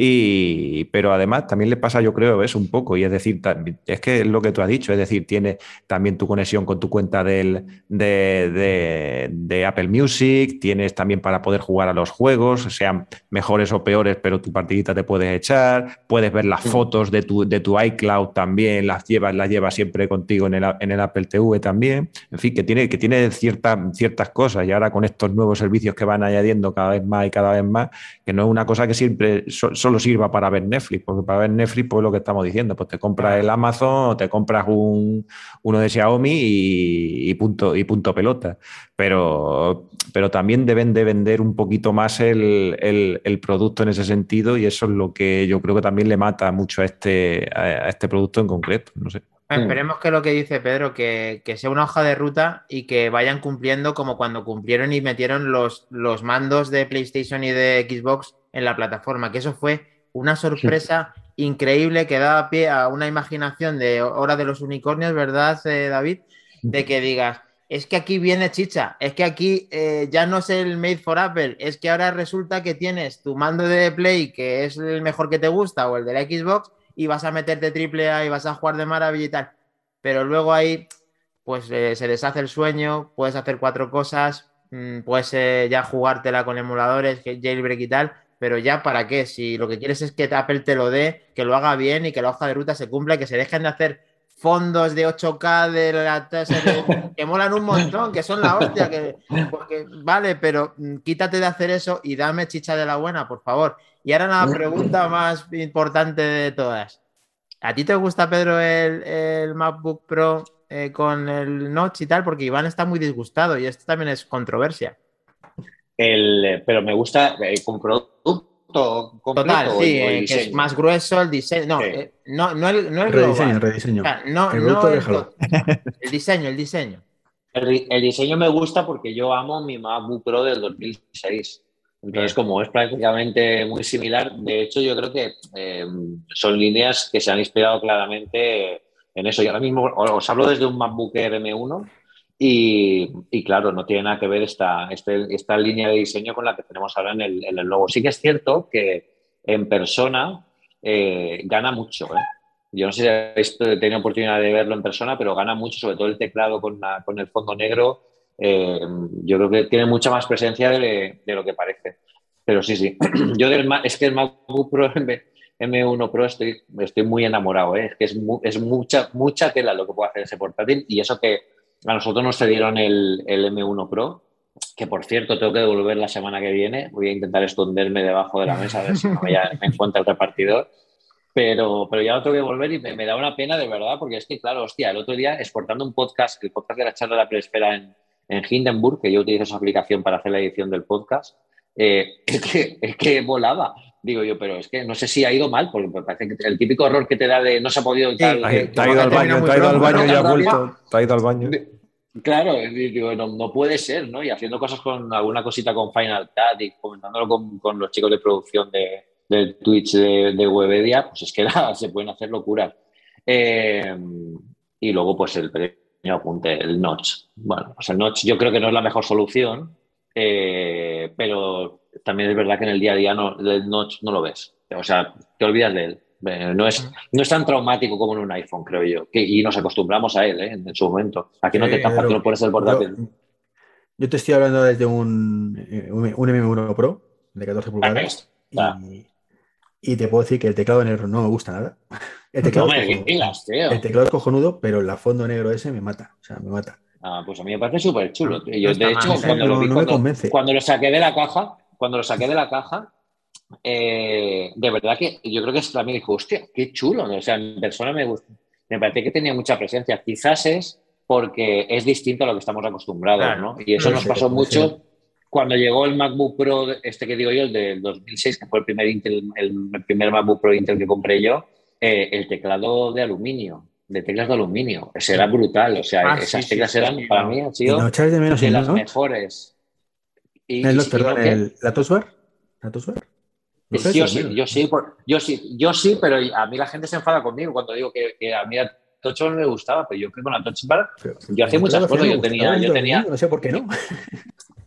Y, pero además también le pasa, yo creo, eso un poco, y es decir, es que es lo que tú has dicho, es decir, tiene también tu conexión con tu cuenta del, de, de- de Apple Music, tienes también para poder jugar a los juegos, sean mejores o peores, pero tu partidita te puedes echar, puedes ver las fotos de tu, de tu iCloud también, las llevas, las llevas siempre contigo en el, en el Apple TV también, en fin, que tiene, que tiene ciertas, ciertas cosas, y ahora con estos nuevos servicios que van añadiendo cada vez más y cada vez más, que no es una cosa que siempre so- solo sirva para ver Netflix, porque para ver Netflix, pues lo que estamos diciendo, pues te compras el Amazon o te compras un, uno de Xiaomi y, y punto, y punto pelota. Pero, pero también deben de vender un poquito más el, el- el producto en ese sentido y eso es lo que yo creo que también le mata mucho a este, a, a este producto en concreto. No sé. Esperemos que lo que dice Pedro, que, que sea una hoja de ruta y que vayan cumpliendo como cuando cumplieron y metieron los, los mandos de PlayStation y de Xbox en la plataforma, que eso fue una sorpresa increíble que daba pie a una imaginación de hora de los unicornios, ¿verdad, eh, David? De que digas, es que aquí viene chicha, es que aquí eh, ya no es el Made for Apple, es que ahora resulta que tienes tu mando de Play, que es el mejor que te gusta, o el de la Xbox, y vas a meterte triple A y vas a jugar de maravilla y tal. Pero luego ahí, pues eh, se deshace el sueño, puedes hacer cuatro cosas, mm, puedes eh, ya jugártela con emuladores, jailbreak y tal, pero ya para qué, si lo que quieres es que Apple te lo dé, que lo haga bien y que la hoja de ruta se cumpla, y que se dejen de hacer fondos de 8K de la tasa que, que molan un montón, que son la hostia, que porque, vale, pero mm, quítate de hacer eso y dame chicha de la buena, por favor. Y ahora la pregunta más importante de todas. ¿A ti te gusta, Pedro, el, el MacBook Pro eh, con el notch y tal? Porque Iván está muy disgustado y esto también es controversia. El, pero me gusta eh, con producto completo. Total, sí, eh, que es más grueso el diseño. No, Sí. eh, no, no el, no el Rediseño, global. rediseño. O sea, no, El no el, diseño, el diseño. El, di- el diseño me gusta porque yo amo mi MacBook Pro del 2006. Entonces, como es prácticamente muy similar, de hecho, yo creo que eh, son líneas que se han inspirado claramente en eso. Y ahora mismo os hablo desde un MacBook Air M1 y, y claro, no tiene nada que ver esta, este- esta línea de diseño con la que tenemos ahora en el, en el logo. Sí que es cierto que en persona eh, gana mucho. ¿eh? Yo no sé si habéis tenido oportunidad de verlo en persona, pero gana mucho, sobre todo el teclado con, la- con el fondo negro. eh, yo creo que tiene mucha más presencia de, de lo que parece. Pero sí, sí. Yo del es que el MacBook Pro me, M1 Pro estoy, estoy muy enamorado, ¿eh? es que es, es, mucha, mucha tela lo que puede hacer ese portátil y eso que a nosotros nos cedieron el, el M1 Pro, que por cierto tengo que devolver la semana que viene, voy a intentar esconderme debajo de la mesa a ver si no me, encuentra el repartidor. Pero, pero ya lo tengo que devolver y me, da una pena de verdad, porque es que, claro, hostia, el otro día exportando un podcast, el podcast de la charla de la preespera en, en Hindenburg, que yo utilizo esa aplicación para hacer la edición del podcast, eh, es, que, es que volaba. Digo yo, pero es que no sé si ha ido mal, porque parece que el típico error que te da de no se ha podido. Tal, te ha ido al baño, te ha ido al baño y ha vuelto. Te ha ido al baño. Claro, digo, no, no, puede ser, ¿no? Y haciendo cosas con alguna cosita con Final Cut y comentándolo con, con los chicos de producción de, del Twitch de, de, Webedia, pues es que nada, se pueden hacer locuras. Eh, y luego, pues el pequeño apunte, el notch. Bueno, pues el notch yo creo que no es la mejor solución, eh, pero también es verdad que en el día a día no, notch no lo ves. O sea, te olvidas de él. Eh, no es, no es tan traumático como en un iPhone, creo yo. Que, y nos acostumbramos a él ¿eh? en, su momento. Aquí no te tapas, tú no pones el portátil. Yo, yo, te estoy hablando desde un, un, un M1 Pro de 14 pulgadas. Ah, y, y, te puedo decir que el teclado negro no me gusta nada. El teclado, no me cojonudo, tío. el teclado es cojonudo, pero el fondo negro ese me mata. O sea, me mata. Ah, pues a mí me parece súper chulo. Yo, de hecho, mal, cuando, no, lo vi, no me cuando, convence. cuando lo saqué de la caja, cuando lo saqué de la caja, eh, de verdad que yo creo que también dijo, hostia, qué chulo. O sea, en persona me, me parecía que tenía mucha presencia. Quizás es porque es distinto a lo que estamos acostumbrados, Claro. ¿no? Y eso nos pasó sí. mucho cuando llegó el MacBook Pro, este que digo yo, el del 2006, que fue el primer, Intel, el primer MacBook Pro Intel que compré yo, eh, el teclado de aluminio, de teclas de aluminio. Ese era brutal. O sea, Ah, esas sí, teclas sí, eran, sí, para no. mí, han ¿Y sido no de menos de las mejores. Y, El y- perdón, el- la touchbar. ¿La touchbar? ¿Lo echáis Yo sí, yo sí, por- yo sí, yo sí, pero a mí la gente se enfada conmigo cuando digo que, que a mí la Touch no me gustaba, pero yo que con la Touch Bar, Pero- yo hacía muchas cosas, yo tenía, yo tenía, No sé por qué no.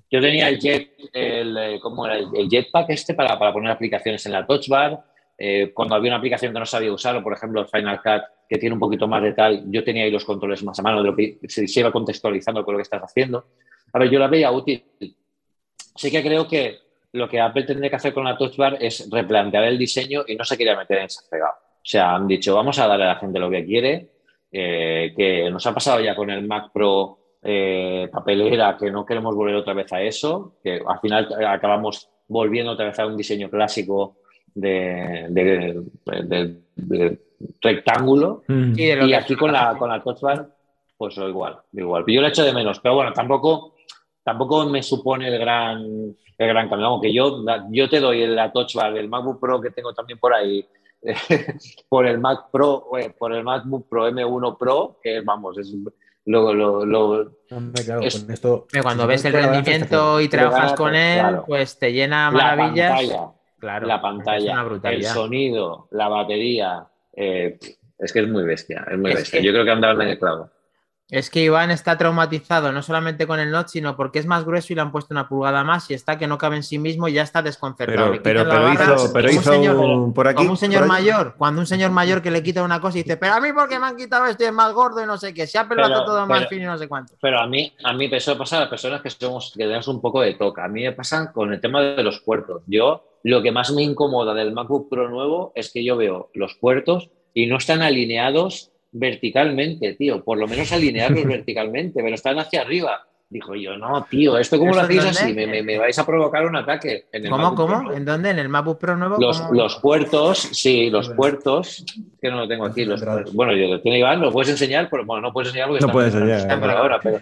yo tenía el jet, el, eh, ¿cómo era? El jetpack este para, para poner aplicaciones en la Touch Bar. Eh, cuando había una aplicación que no sabía usar, por ejemplo, el Final Cut, que tiene un poquito más de tal, yo tenía ahí los controles más a mano de lo que se, iba contextualizando con lo que estás haciendo. A yo la veía útil. Sí que creo que lo que Apple tendría que hacer con la Touch Bar es replantear el diseño y no se quería meter en ese fregado. O sea, han dicho, vamos a darle a la gente lo que quiere, eh, que nos ha pasado ya con el Mac Pro eh, papelera, que no queremos volver otra vez a eso, que al final acabamos volviendo otra vez a un diseño clásico de, de- de- de rectángulo. Mm. Sí, de lo Y aquí con la, con la Touch Bar, pues lo igual, igual. Yo lo echo de menos, pero bueno, tampoco, tampoco me supone el gran, el gran cambio. Aunque yo, yo te doy la Touch Bar del MacBook Pro que tengo también por ahí, por el Mac Pro, eh, por el MacBook Pro M1 Pro, que vamos, es lo, lo, lo- Hombre, claro, Es- con esto. Que Cuando si ves el rendimiento y trabajas con él, claro. pues te llena la maravillas. pantalla, Claro, la pantalla, el sonido, la batería, eh, es que es muy bestia, es muy Es bestia. que- Yo creo que andaban en el clavo. Es que Iván está traumatizado no solamente con el notch, sino porque es más grueso y le han puesto una pulgada más y está que no cabe en sí mismo y ya está desconcertado. Pero, pero, pero barra hizo, pero como un señor- un- por aquí. Como un señor mayor, cuando un señor mayor que le quita una cosa y dice, pero a mí porque me han quitado esto y es más gordo y no sé qué, se ha pelado todo más fino y no sé cuánto. Pero a mí, a mí eso pasa a las personas que somos, que tenemos un poco de toca. A mí me pasan con el tema de los puertos. Yo, lo que más me incomoda del MacBook Pro nuevo es que yo veo los puertos y no están alineados verticalmente, tío. Por lo menos alinearlos verticalmente, pero están hacia arriba. Dijo yo, no, tío, ¿esto cómo lo ¿Eso en hacéis así? Me, me- me vais a provocar un ataque. En el ¿Cómo, Pro cómo? ¿En dónde? ¿En el MacBook Pro nuevo? Los, ¿Cómo? los puertos, sí, los Bueno. puertos, que no lo tengo aquí. Los, bueno, yo lo tiene Iván, lo puedes enseñar, pero bueno, no puedes enseñar porque No está- puedes enseñar, está por ahora, pero,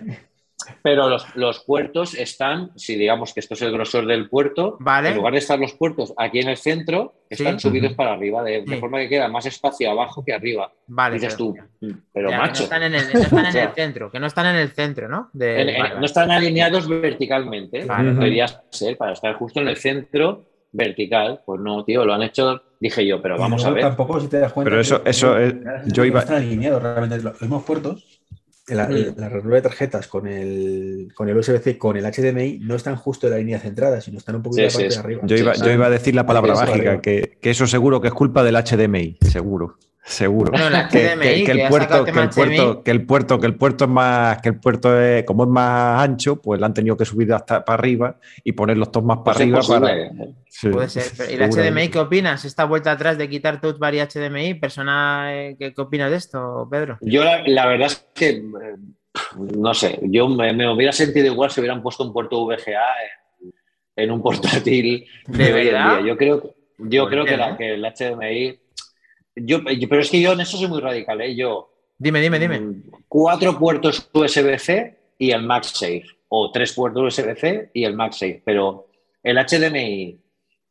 pero los, los puertos están, si digamos que esto es el grosor del puerto, Vale. en lugar de estar los puertos aquí en el centro, están Sí. subidos para arriba, de, de Sí. forma que queda más espacio abajo que arriba. Vale. Dices pero- tú, "Mm, pero ya, que macho, no están en el, no están en el centro, que no están en el centro, ¿no? De- en- en- vale, no están alineados verticalmente, Vale, debería ser para estar justo en el centro vertical. Pues no, tío, lo han hecho, dije yo, pero vamos a ver. Tampoco, si te das cuenta. Pero eso- eso es- yo iba- están alineados realmente. Los los mismos puertos, la, la reserva de tarjetas con el, con el USB-C, con el HDMI, no están justo en la línea centrada, sino están un poquito Sí, la parte sí, de arriba. Yo iba, yo iba a decir la palabra mágica, que, que eso seguro que es culpa del HDMI, seguro. Seguro. Bueno, el que, el puerto, que el puerto, HDMI. que el puerto, que el puerto es más, que el puerto es, como es más ancho, pues lo han tenido que subir hasta para arriba y poner los dos más Pues para arriba para. Sí, Puede ser. pero- ¿Y el seguro. HDMI qué opinas? ¿Esta vuelta atrás de quitar Touch Bar y HDMI? ¿Persona eh, qué, qué opinas de esto, Pedro? Yo la, la verdad es que, eh, no sé, yo me, me hubiera sentido igual si hubieran puesto un puerto VGA en, en un portátil ¿De de hoy en verdad? día. Yo creo, yo ¿Por creo qué, que, la- no? que el HDMI... Yo, pero es que yo en eso soy muy radical, ¿eh? Yo, Dime, dime, dime. mm, cuatro puertos USB-C y el MagSafe, o tres puertos USB-C y el MagSafe, pero el HDMI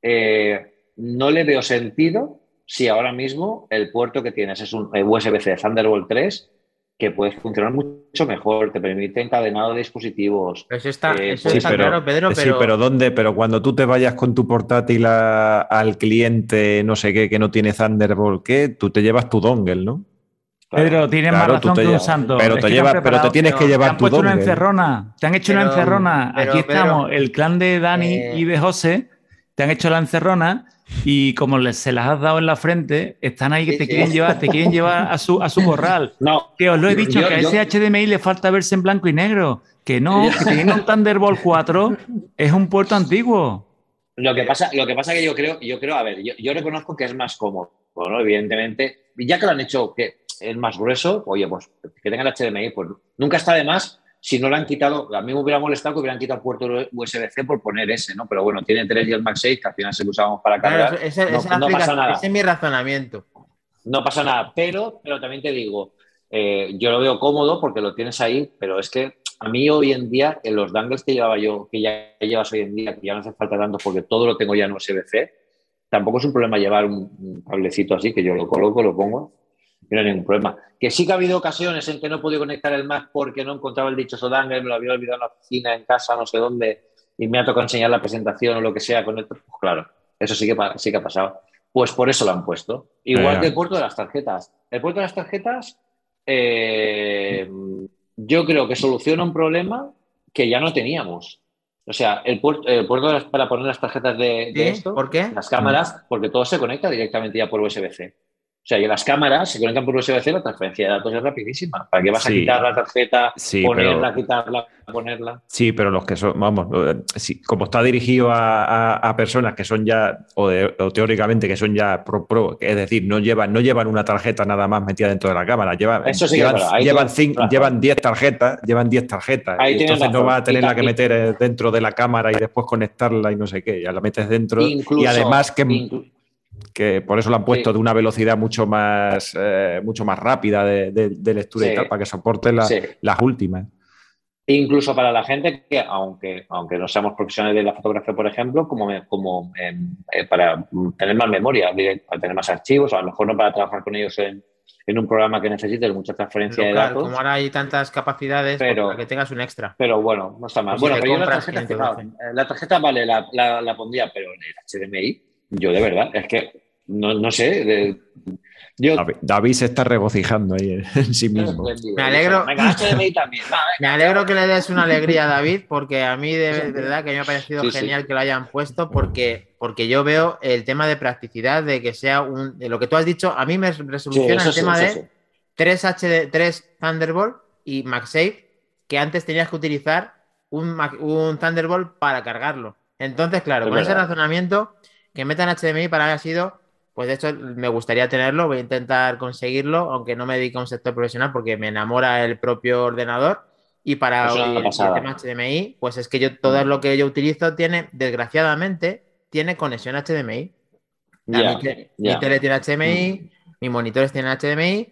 eh, no le veo sentido si ahora mismo el puerto que tienes es un eh, USB-C Thunderbolt 3 que puede funcionar mucho mejor, te permite encadenado de dispositivos. Pero eso está, Eh, eso sí, pero- claro, Pedro, Sí, pero, pero ¿dónde? Pero cuando tú te vayas con tu portátil a- al cliente, no sé qué, que no tiene Thunderbolt, ¿qué? Tú te llevas tu dongle, ¿no? Pedro, tienes Claro, más razón que un santo. pero Es te llevas- pero te tienes que pero llevar Te han tu puesto una dongle. encerrona. Te han hecho una Pero- encerrona. pero, Aquí estamos, el clan de Dani eh, y de José. Te han hecho la encerrona y como les, se las has dado en la frente, están ahí que te quieren llevar, te quieren llevar a su, a su corral. No, Que os lo he dicho, yo- que a ese HDMI le falta verse en blanco y negro. Que no, que teniendo un Thunderbolt 4 es un puerto antiguo. Lo que pasa, lo que pasa que yo creo, yo creo, a ver, yo, yo reconozco que es más cómodo, ¿no? Evidentemente, ya que lo han hecho que es más grueso, oye, pues que tenga el HDMI, pues nunca está de más si no lo han quitado. A mí me hubiera molestado que hubieran quitado el puerto USB-C por poner ese, ¿no? Pero bueno, tiene 3 y el MagSafe, que al final se lo usábamos para claro, cargar. eso- esa- no- esa no pasa nada. ese es mi razonamiento. No pasa nada, pero, pero también te digo, eh, yo lo veo cómodo porque lo tienes ahí, pero es que a mí hoy en día, en los dangles que llevaba yo, que ya llevas hoy en día, que ya no hace falta tanto porque todo lo tengo ya en USB-C, tampoco es un problema llevar un, un cablecito así, que yo lo coloco, lo pongo, no hay ningún problema. Que sí que ha habido ocasiones en que no he podido conectar el Mac porque no encontraba el dichoso dangle, me lo había olvidado en la oficina, en casa, no sé dónde, y me ha tocado enseñar la presentación o lo que sea con esto, pues claro, eso sí que, sí que ha pasado. Pues por eso lo han puesto. Igual que el puerto de las tarjetas. El puerto de las tarjetas, eh, yo creo que soluciona un problema que ya no teníamos. O sea, el puerto, el puerto de las- para poner las tarjetas de, de ¿Sí? esto, ¿Por qué? las cámaras, porque todo se conecta directamente ya por USB-C. O sea, y las cámaras se conectan por USB-C, la transferencia de datos es rapidísima. ¿Para qué vas a quitar la tarjeta, Sí, ponerla, pero- quitarla, ponerla? Sí, pero los que son, vamos, eh, sí, como está dirigido a, a- a personas que son ya, o, de- o teóricamente que son ya pro pro, es decir, no llevan, no llevan una tarjeta nada más metida dentro de la cámara, llevan, Eso que llevan, llevan, cinco- llevan 10 tarjetas, llevan 10 tarjetas. Ahí entonces no vas a tenerla que meter eh, dentro de la cámara y después conectarla y no sé qué, ya la metes dentro. Incluso- y además que, que por eso lo han puesto Sí. de una velocidad mucho más, eh, mucho más rápida de, de- de lectura y tal, para que soporte la- sí. las últimas. Incluso para la gente que, aunque, aunque no seamos profesionales de la fotografía, por ejemplo, como, como em, eh, para tener más memoria, para tener más archivos, a lo mejor no para trabajar con ellos en, en un programa que necesite mucha transferencia de datos. como ahora hay tantas capacidades, pues, Pero- para que tengas un extra. Pero bueno, no está mal. Pues bueno, pero yo la tarjeta, 500 fijaos, eh, la tarjeta vale, la, la- la pondría, pero en el HDMI, yo de verdad, es que no, no sé. de- yo David, David se está regocijando ahí en, en sí mismo. Me alegro. Me alegro que le des una alegría a David, porque a mí de, de verdad que me ha parecido Sí, sí. genial que lo hayan puesto, porque, porque yo veo el tema de practicidad, de que sea un. De lo que tú has dicho, a mí me resoluciona eso el sí, tema de sí. 3 HD, 3 Thunderbolt y MagSafe, que antes tenías que utilizar un, un Thunderbolt para cargarlo. Entonces, claro, Es con ese razonamiento, que metan HDMI para mí ha sido, pues de hecho me gustaría tenerlo, voy a intentar conseguirlo, aunque no me dedique a un sector profesional porque me enamora el propio ordenador. Y para Es una el, el pasada. tema HDMI, pues es que yo todo lo que yo utilizo tiene, desgraciadamente, tiene conexión HDMI. Ya, mi, te- mi tele tiene HDMI, mis monitores tienen HDMI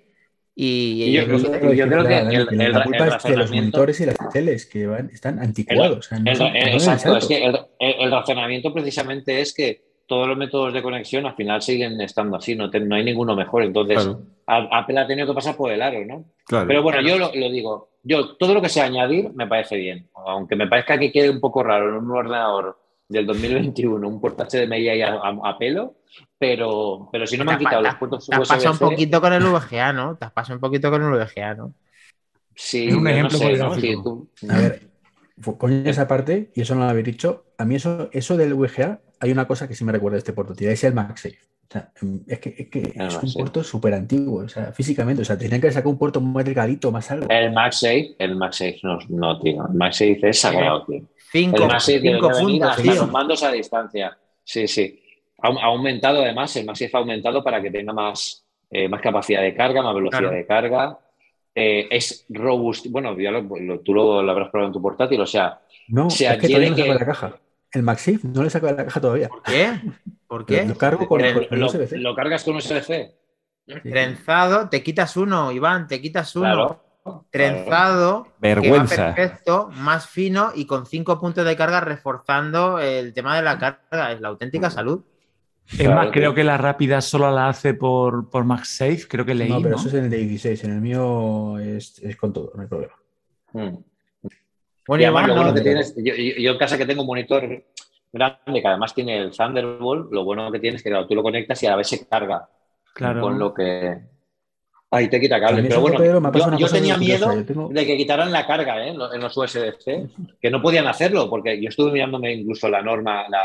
y, Y yo- creo que el- que la culpa el es de los monitores y las teles que van, están anticuados. o sea, no exacto, es que el, el- el razonamiento precisamente es que todos los métodos de conexión al final siguen estando así, no, te- no hay ninguno mejor. Entonces, Claro. Apple ha tenido que pasar por el aro, ¿no? Claro. Pero bueno, Claro. yo lo, lo digo, yo todo lo que sea añadir me parece bien, aunque me parezca que quede un poco raro en un ordenador del 2021, un puerto HDMI ahí a, a- a pelo, pero, pero si no me han quitado los puertos te has pasado un poquito con el VGA, ¿no? Te has pasado un poquito con el VGA, ¿no? sí, Es un yo no ejemplo sé, ¿no? Sí, tú- A ver, fu- coño, esa parte, y eso no lo habéis dicho, a mí eso, eso del VGA, hay una cosa que sí me recuerda a este portátil, es el MagSafe. O sea, mm, es que, es, que es un puerto súper antiguo, o sea, físicamente. O sea, tenían que sacar un puerto más delgadito, más algo. El MagSafe, el MagSafe no, no, tío. El MagSafe es sagrado, tío. Cinco, El MagSafe cinco puntos, tío. los mandos a distancia. Sí, sí. Ha, ha aumentado además, el MagSafe ha aumentado para que tenga más, eh, más capacidad de carga, más velocidad Claro. de carga. Eh, es robusto. Bueno, ya lo- lo- tú lo, lo habrás probado en tu portátil, o sea, No, se es que no que- la caja. El MagSafe no le saco de la caja todavía. ¿Por qué? ¿Por qué? Lo cargo con, con el lo, USB-C. lo cargas con USB-C. Trenzado, te quitas uno, Iván, te quitas uno. Claro. Trenzado, Vergüenza. que va perfecto, más fino y con cinco puntos de carga reforzando el tema de la carga. Es la auténtica salud. Es Claro, más, creo que la rápida solo la hace por, por MagSafe, creo que leí, No, pero ¿no? eso es en el de 16. En el mío es, es con todo, no hay problema. Mm. Bueno, Y además, lo bueno no- que tienes, yo, en casa que tengo un monitor grande que además tiene el Thunderbolt, lo bueno que tienes es que claro, tú lo conectas y a la vez se carga. Claro. Con lo que. Ahí te quita cable. Pero bueno, Pedro, yo, tenía miedo Yo tengo- de que quitaran la carga ¿eh? en lo- en los USB-C, que no podían hacerlo, porque yo estuve mirándome incluso la norma, la,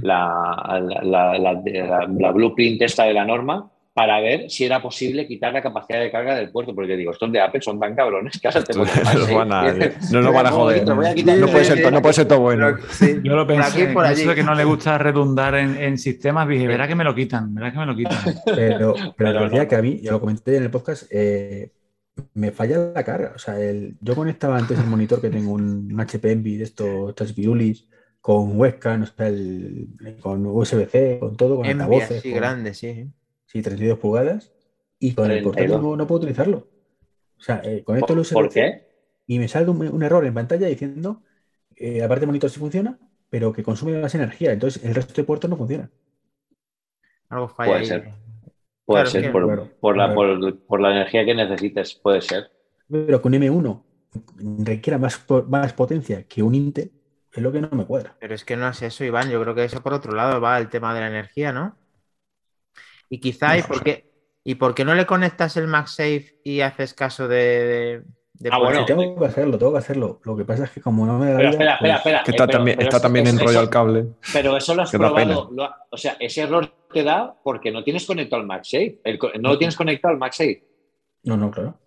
la, la, la- la- la- la blueprint esta de la norma, para ver si era posible quitar la capacidad de carga del puerto, porque digo, estos de Apple son tan cabrones que ahora te ¿eh? van a- no nos van a joder. No puede ser, to- no puede ser todo bueno. Sí, Yo lo por pensé, aquí, por allí. eso de que no le gusta redundar en, en sistemas, dije, verá que me lo quitan, verá que me lo quitan. Pero, pero la no, verdad no. que a mí, yo lo comenté en el podcast, eh, me falla la carga. O sea, el, yo conectaba antes el monitor que tengo un, un HP Envy de estos, estas Virulis con webcam, o sea, el- con USB-C, con todo, con altavoces, así con- grande, sí. Sí, 32 pulgadas, y con el portátil 32. no, no puedo utilizarlo. O sea, eh, conecto el ¿Por, USB-C por qué? y me sale un, un error en pantalla diciendo, eh, la parte de monitor sí funciona, pero que consume más energía, entonces el resto de puertos no funciona. Algo falla Puede ahí. ser. Puede Claro, ser por, Claro, por la, claro. por, por la energía que necesites, puede ser. Pero que un M1 requiera más, más potencia que un Intel, es lo que no me cuadra. Pero es que no es eso, Iván. Yo creo que eso por otro lado va el tema de la energía, ¿no? Y quizá, ¿y por qué, ¿y por qué no le conectas el MagSafe y haces caso de. de- Ah, bueno. Tengo que hacerlo, tengo que hacerlo. Lo que pasa es que como no me da Pero vida, espera, espera, pues, espera. Que eh, está pero- también, pero está eso- también eso- enrollado el cable. Pero eso lo has probado. lo ha- o sea, ese error te da porque no tienes conectado al MagSafe. El no lo tienes conectado al MagSafe. No, no, claro.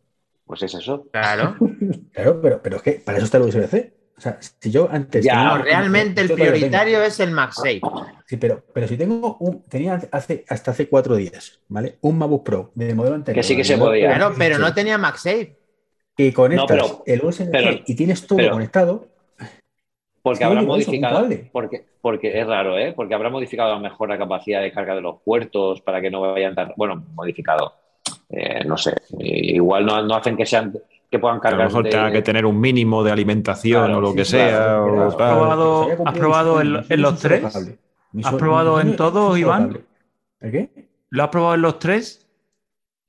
Pues es eso. Claro. Claro, pero, pero es que para eso está el USB-C. O sea, si yo antes. Ya, tenía- No, realmente el prioritario es el MagSafe. Sí, pero, pero si tengo un. Tenía hace, hasta hace cuatro días, ¿vale? Un MacBook Pro del modelo anterior. Que sí que se podía. Claro, pero no tenía MagSafe. Y conectas pero- el pero- y tienes todo pero- conectado. Porque habrá modificado. Porque, porque es raro, ¿eh? Porque habrá modificado a lo mejor la capacidad de carga de los puertos para que no vayan tan. Bueno, modificado. Eh, no sé. Igual no, no hacen que sean que puedan Que a lo cargar. mejor de- tenga que tener un mínimo de alimentación Claro, o lo sí, que sea. Has tal. probado- pues has probado en- en los tres? ¿Has probado en todos, Iván? ¿El qué? ¿Lo has probado en los tres?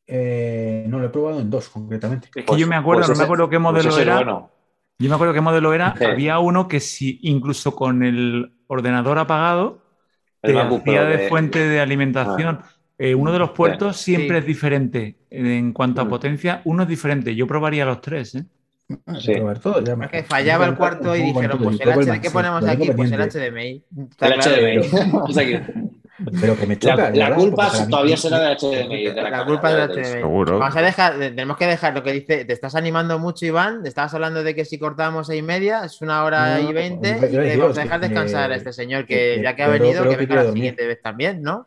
Eh, no, lo he probado en dos, concretamente. Es que Pues- yo me acuerdo, pues no ese- me acuerdo qué pues modelo era. bueno. Yo me acuerdo qué modelo era. Sí. Había uno que si incluso con el ordenador apagado El te hacía de de- fuente de alimentación. Eh, uno de los puertos siempre Sí. es diferente. En cuanto a Mm. potencia, uno es diferente. Yo probaría los tres. ¿eh? Ah, Sí. que probar todo, ya me- Es que fallaba el cuarto y dijeron, pues el HD que ponemos aquí, pues el. HDMI. El. HDMI. Aquí. Pero que me choca. La, la culpa todavía será del HDMI. De la, La culpa del. HDMI. Seguro. Vamos a dejar, tenemos que dejar lo que dice, te estás animando mucho, Iván, te estabas hablando de que si cortamos seis y media, es una hora No, y veinte, y vamos a dejar descansar a este señor, que- ya que ha venido, que venga la siguiente vez también, ¿no?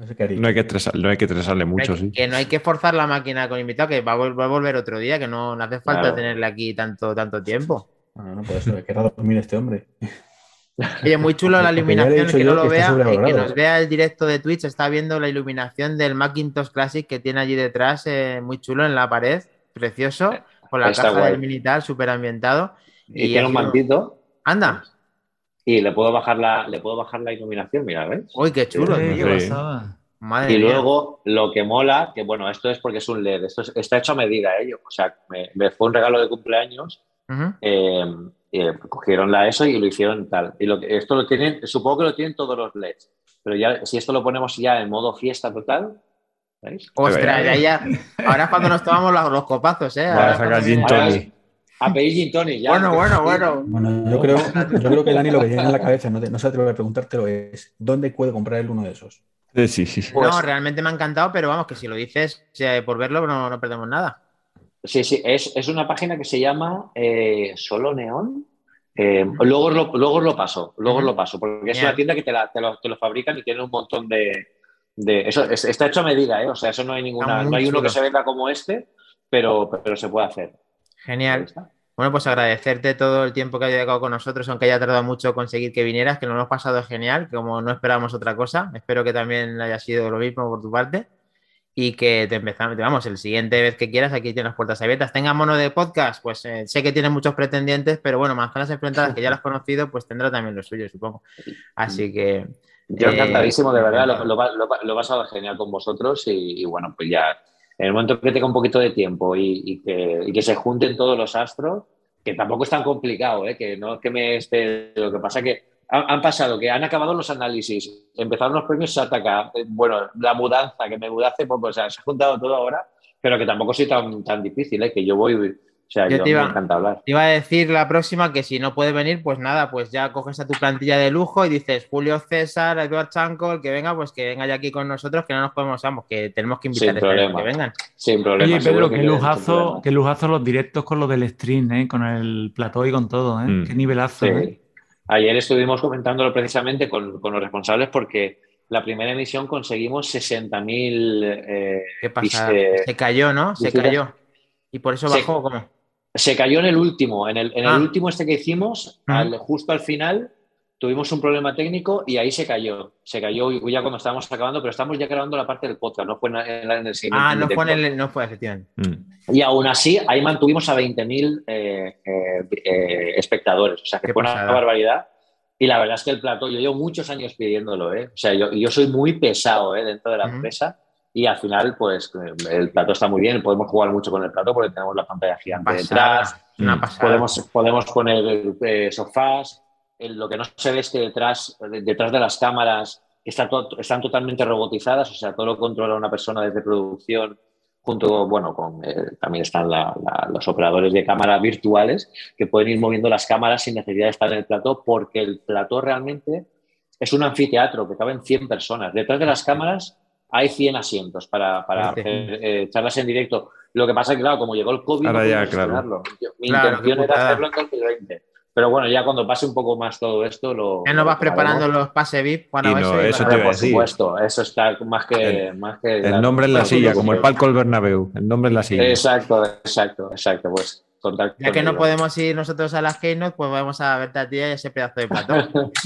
No. No hay que estresar- no hay que estresarle No mucho, sí. Que no hay que forzar la máquina con invitado, que va a, vol- va a volver otro día, que no, no hace falta Claro. tenerle aquí tanto, tanto tiempo. No, no, por eso, es que era dormir este hombre. Oye, muy chulo la iluminación, que no lo que vea, el que sobrevalorado. nos vea el directo de Twitch está viendo la iluminación del Macintosh Classic que tiene allí detrás, eh, muy chulo en la pared, precioso, con la Está caja guay. del militar, súper ambientado. Y tiene un mantito. Anda, Y le puedo bajar la, le puedo bajar la iluminación, mira, ¿ves? uy, qué chulo, Eh, tío. qué Sí. pasada. Madre Y mía. luego lo que mola, que bueno, esto es porque es un LED, esto es- está hecho a medida ello. O sea, me, me fue un regalo de cumpleaños, eh, eh, cogieron la ESO y lo hicieron tal. Y lo que, esto lo tienen, supongo que lo tienen todos los LEDs. Pero ya, si esto lo ponemos ya en modo fiesta total, ¿veis? Ostras, ya, ya. Ahora es cuando nos tomamos los, los copazos, ¿eh? Va Ahora a sacar cuando-. A pedir gin tonic ya. Bueno, bueno, bueno. Bueno, yo creo, yo creo que Dani lo que tiene en la cabeza, no, te- no se atreve a preguntártelo, es ¿dónde puede comprar él uno de esos? Eh, Sí, sí. Pues- no, realmente me ha encantado, pero vamos, que si lo dices eh, por verlo no, no perdemos nada. Sí, sí, es, es una página que se llama eh, Solo Neón. Eh, luego, os lo, luego os lo paso, luego os lo paso, porque es una tienda que te, la- te lo, te lo fabrican y tiene un montón de... de- eso es- está hecho a medida, ¿eh? O sea, eso no hay ninguna, no hay uno que se venda como este, pero, pero se puede hacer. Genial. Bueno, pues agradecerte todo el tiempo que hayas dedicado con nosotros, aunque haya tardado mucho conseguir que vinieras, que nos lo hemos pasado genial, como no esperábamos otra cosa. Espero que también haya sido lo mismo por tu parte. Y que te empezamos, vamos, el siguiente vez que quieras, aquí tienes las puertas abiertas. Tenga mono de podcast, pues eh, sé que tienes muchos pretendientes, pero bueno, manzanas enfrentadas, que ya las has conocido, pues tendrá también lo suyo, supongo. Así que. Yo eh, encantadísimo, de verdad, lo, lo, lo va- lo he pasado genial con vosotros y, y bueno, pues ya, en el momento que tenga un poquito de tiempo y, que, que se junten todos los astros, que tampoco es tan complicado, ¿eh? que no es que me esté... Lo que pasa que han, han pasado, que han acabado los análisis, empezaron los premios Sataka, eh, bueno, la mudanza, que me mudé hace poco, o sea, se ha juntado todo ahora, pero que tampoco soy tan, tan difícil, ¿eh? que yo voy, o sea, Yo yo, te iba- me encanta hablar. Te iba a decir la próxima que si no puede venir, pues nada, pues ya coges a tu plantilla de lujo y dices Julio César, Eduard Chancol, que venga, pues que venga ya aquí con nosotros, que no nos podemos, vamos, que tenemos que invitar a problema. que vengan. Sin problema. Oye, Pedro, que qué lujazo, qué lujazo los directos con lo del stream, ¿eh? con el plató y con todo. ¿eh? Mm. Qué nivelazo. Sí. ¿eh? Ayer estuvimos comentándolo precisamente con, con los responsables porque la primera emisión conseguimos 60.000. eh, ¿Qué pasa? viste- Se cayó, ¿no? Se cayó. Y por eso bajó, ¿cómo? Se cayó en el último. En el, en el Ah. último este que hicimos, Mm. al- justo al final, tuvimos un problema técnico y ahí se cayó. Se cayó ya cuando estábamos acabando, pero estamos ya grabando la parte del podcast, no fue en, en la- en el siguiente. Ah, no fue en el, no fue, efectivamente. Mm. Y aún así, ahí mantuvimos a 20.000 eh, eh, eh, espectadores. O sea, que Qué fue una barbaridad. Y la verdad es que el plato, yo llevo muchos años pidiéndolo, ¿eh? O sea, yo, yo soy muy pesado ¿eh? dentro de la empresa y al final, pues, el plato está muy bien. Podemos jugar mucho con el plato porque tenemos la pantalla gigante detrás. Podemos, podemos poner eh, sofás. El- lo que no se ve es que detrás, de- detrás de las cámaras está to- están totalmente robotizadas, o sea, todo lo controla una persona desde producción, junto, bueno, con eh, también están la- la- los operadores de cámara virtuales que pueden ir moviendo las cámaras sin necesidad de estar en el plató, porque el plató realmente es un anfiteatro que caben 100 personas. Detrás de las cámaras hay 100 asientos para, para hacer eh, charlas en directo. Lo que pasa es que, claro, como llegó el COVID, Ahora no ya, claro. Mi Claro, intención era hacerlo en 2020. Pero bueno, ya cuando pase un poco más todo esto, lo. Ya nos vas lo preparando los pase VIP para Y no, eso. eso te iba a Por decir. supuesto, eso está más que. más que El nombre en la no, silla, no, como el no. palco del Bernabéu. El nombre en la silla. Exacto, exacto, exacto. Pues contar Ya que no podemos ir nosotros a las Keynote, pues vamos a verte a ti y a ese pedazo de plató.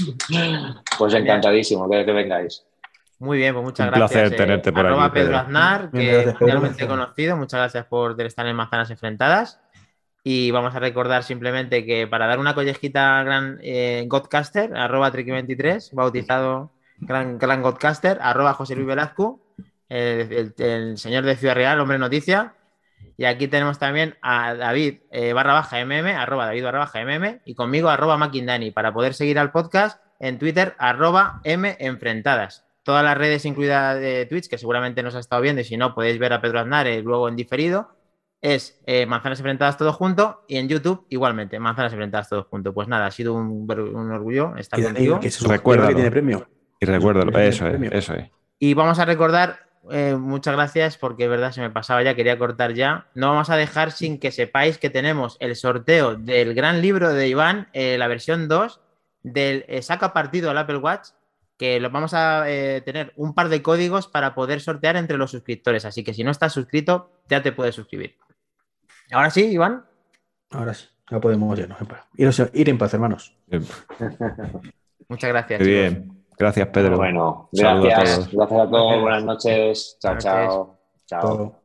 Pues encantadísimo que, que vengáis. Muy bien, pues muchas Un gracias. placer tenerte por arroba aquí, Pedro Pedro. Aznar, Bien, que gracias, Pedro. mundialmente conocido. Muchas gracias por estar en Manzanas Enfrentadas. Y vamos a recordar simplemente que para dar una collejita al gran eh, Godcaster, arroba Triki23, bautizado gran, gran Godcaster, arroba José Luis Velazco, el, el- el señor de Ciudad Real, hombre noticia. Y aquí tenemos también a David eh, barra baja mm, arroba David barra baja mm, y conmigo arroba Maquindani, para poder seguir al podcast en Twitter, arroba M Enfrentadas. Todas las redes, incluida de Twitch, que seguramente nos ha estado viendo, y si no, podéis ver a Pedro Aznar eh, luego en diferido, es eh, Manzanas Enfrentadas todo junto, y en YouTube igualmente, Manzanas Enfrentadas todo junto. Pues nada, ha sido un, un orgullo estar contigo. que se Recuérdalo. que tiene premio. Y recuérdalo. Eso es, premio. eso es. Y vamos a recordar, eh, muchas gracias, porque es verdad se me pasaba ya, quería cortar ya. No vamos a dejar sin que sepáis que tenemos el sorteo del gran libro de Iván, eh, la versión 2, del eh, Saca Partido al Apple Watch, que lo vamos a eh, tener un par de códigos para poder sortear entre los suscriptores. Así que si no estás suscrito, ya te puedes suscribir. Ahora sí, Iván. Ahora sí, ya podemos irnos en paz. Iros- ir en paz, hermanos. Bien. Muchas gracias. Chicos. bien. Gracias, Pedro. Bueno, a gracias. todos. Gracias a todos. Buenas noches. Chao, Buenas chao. Chao. Todo.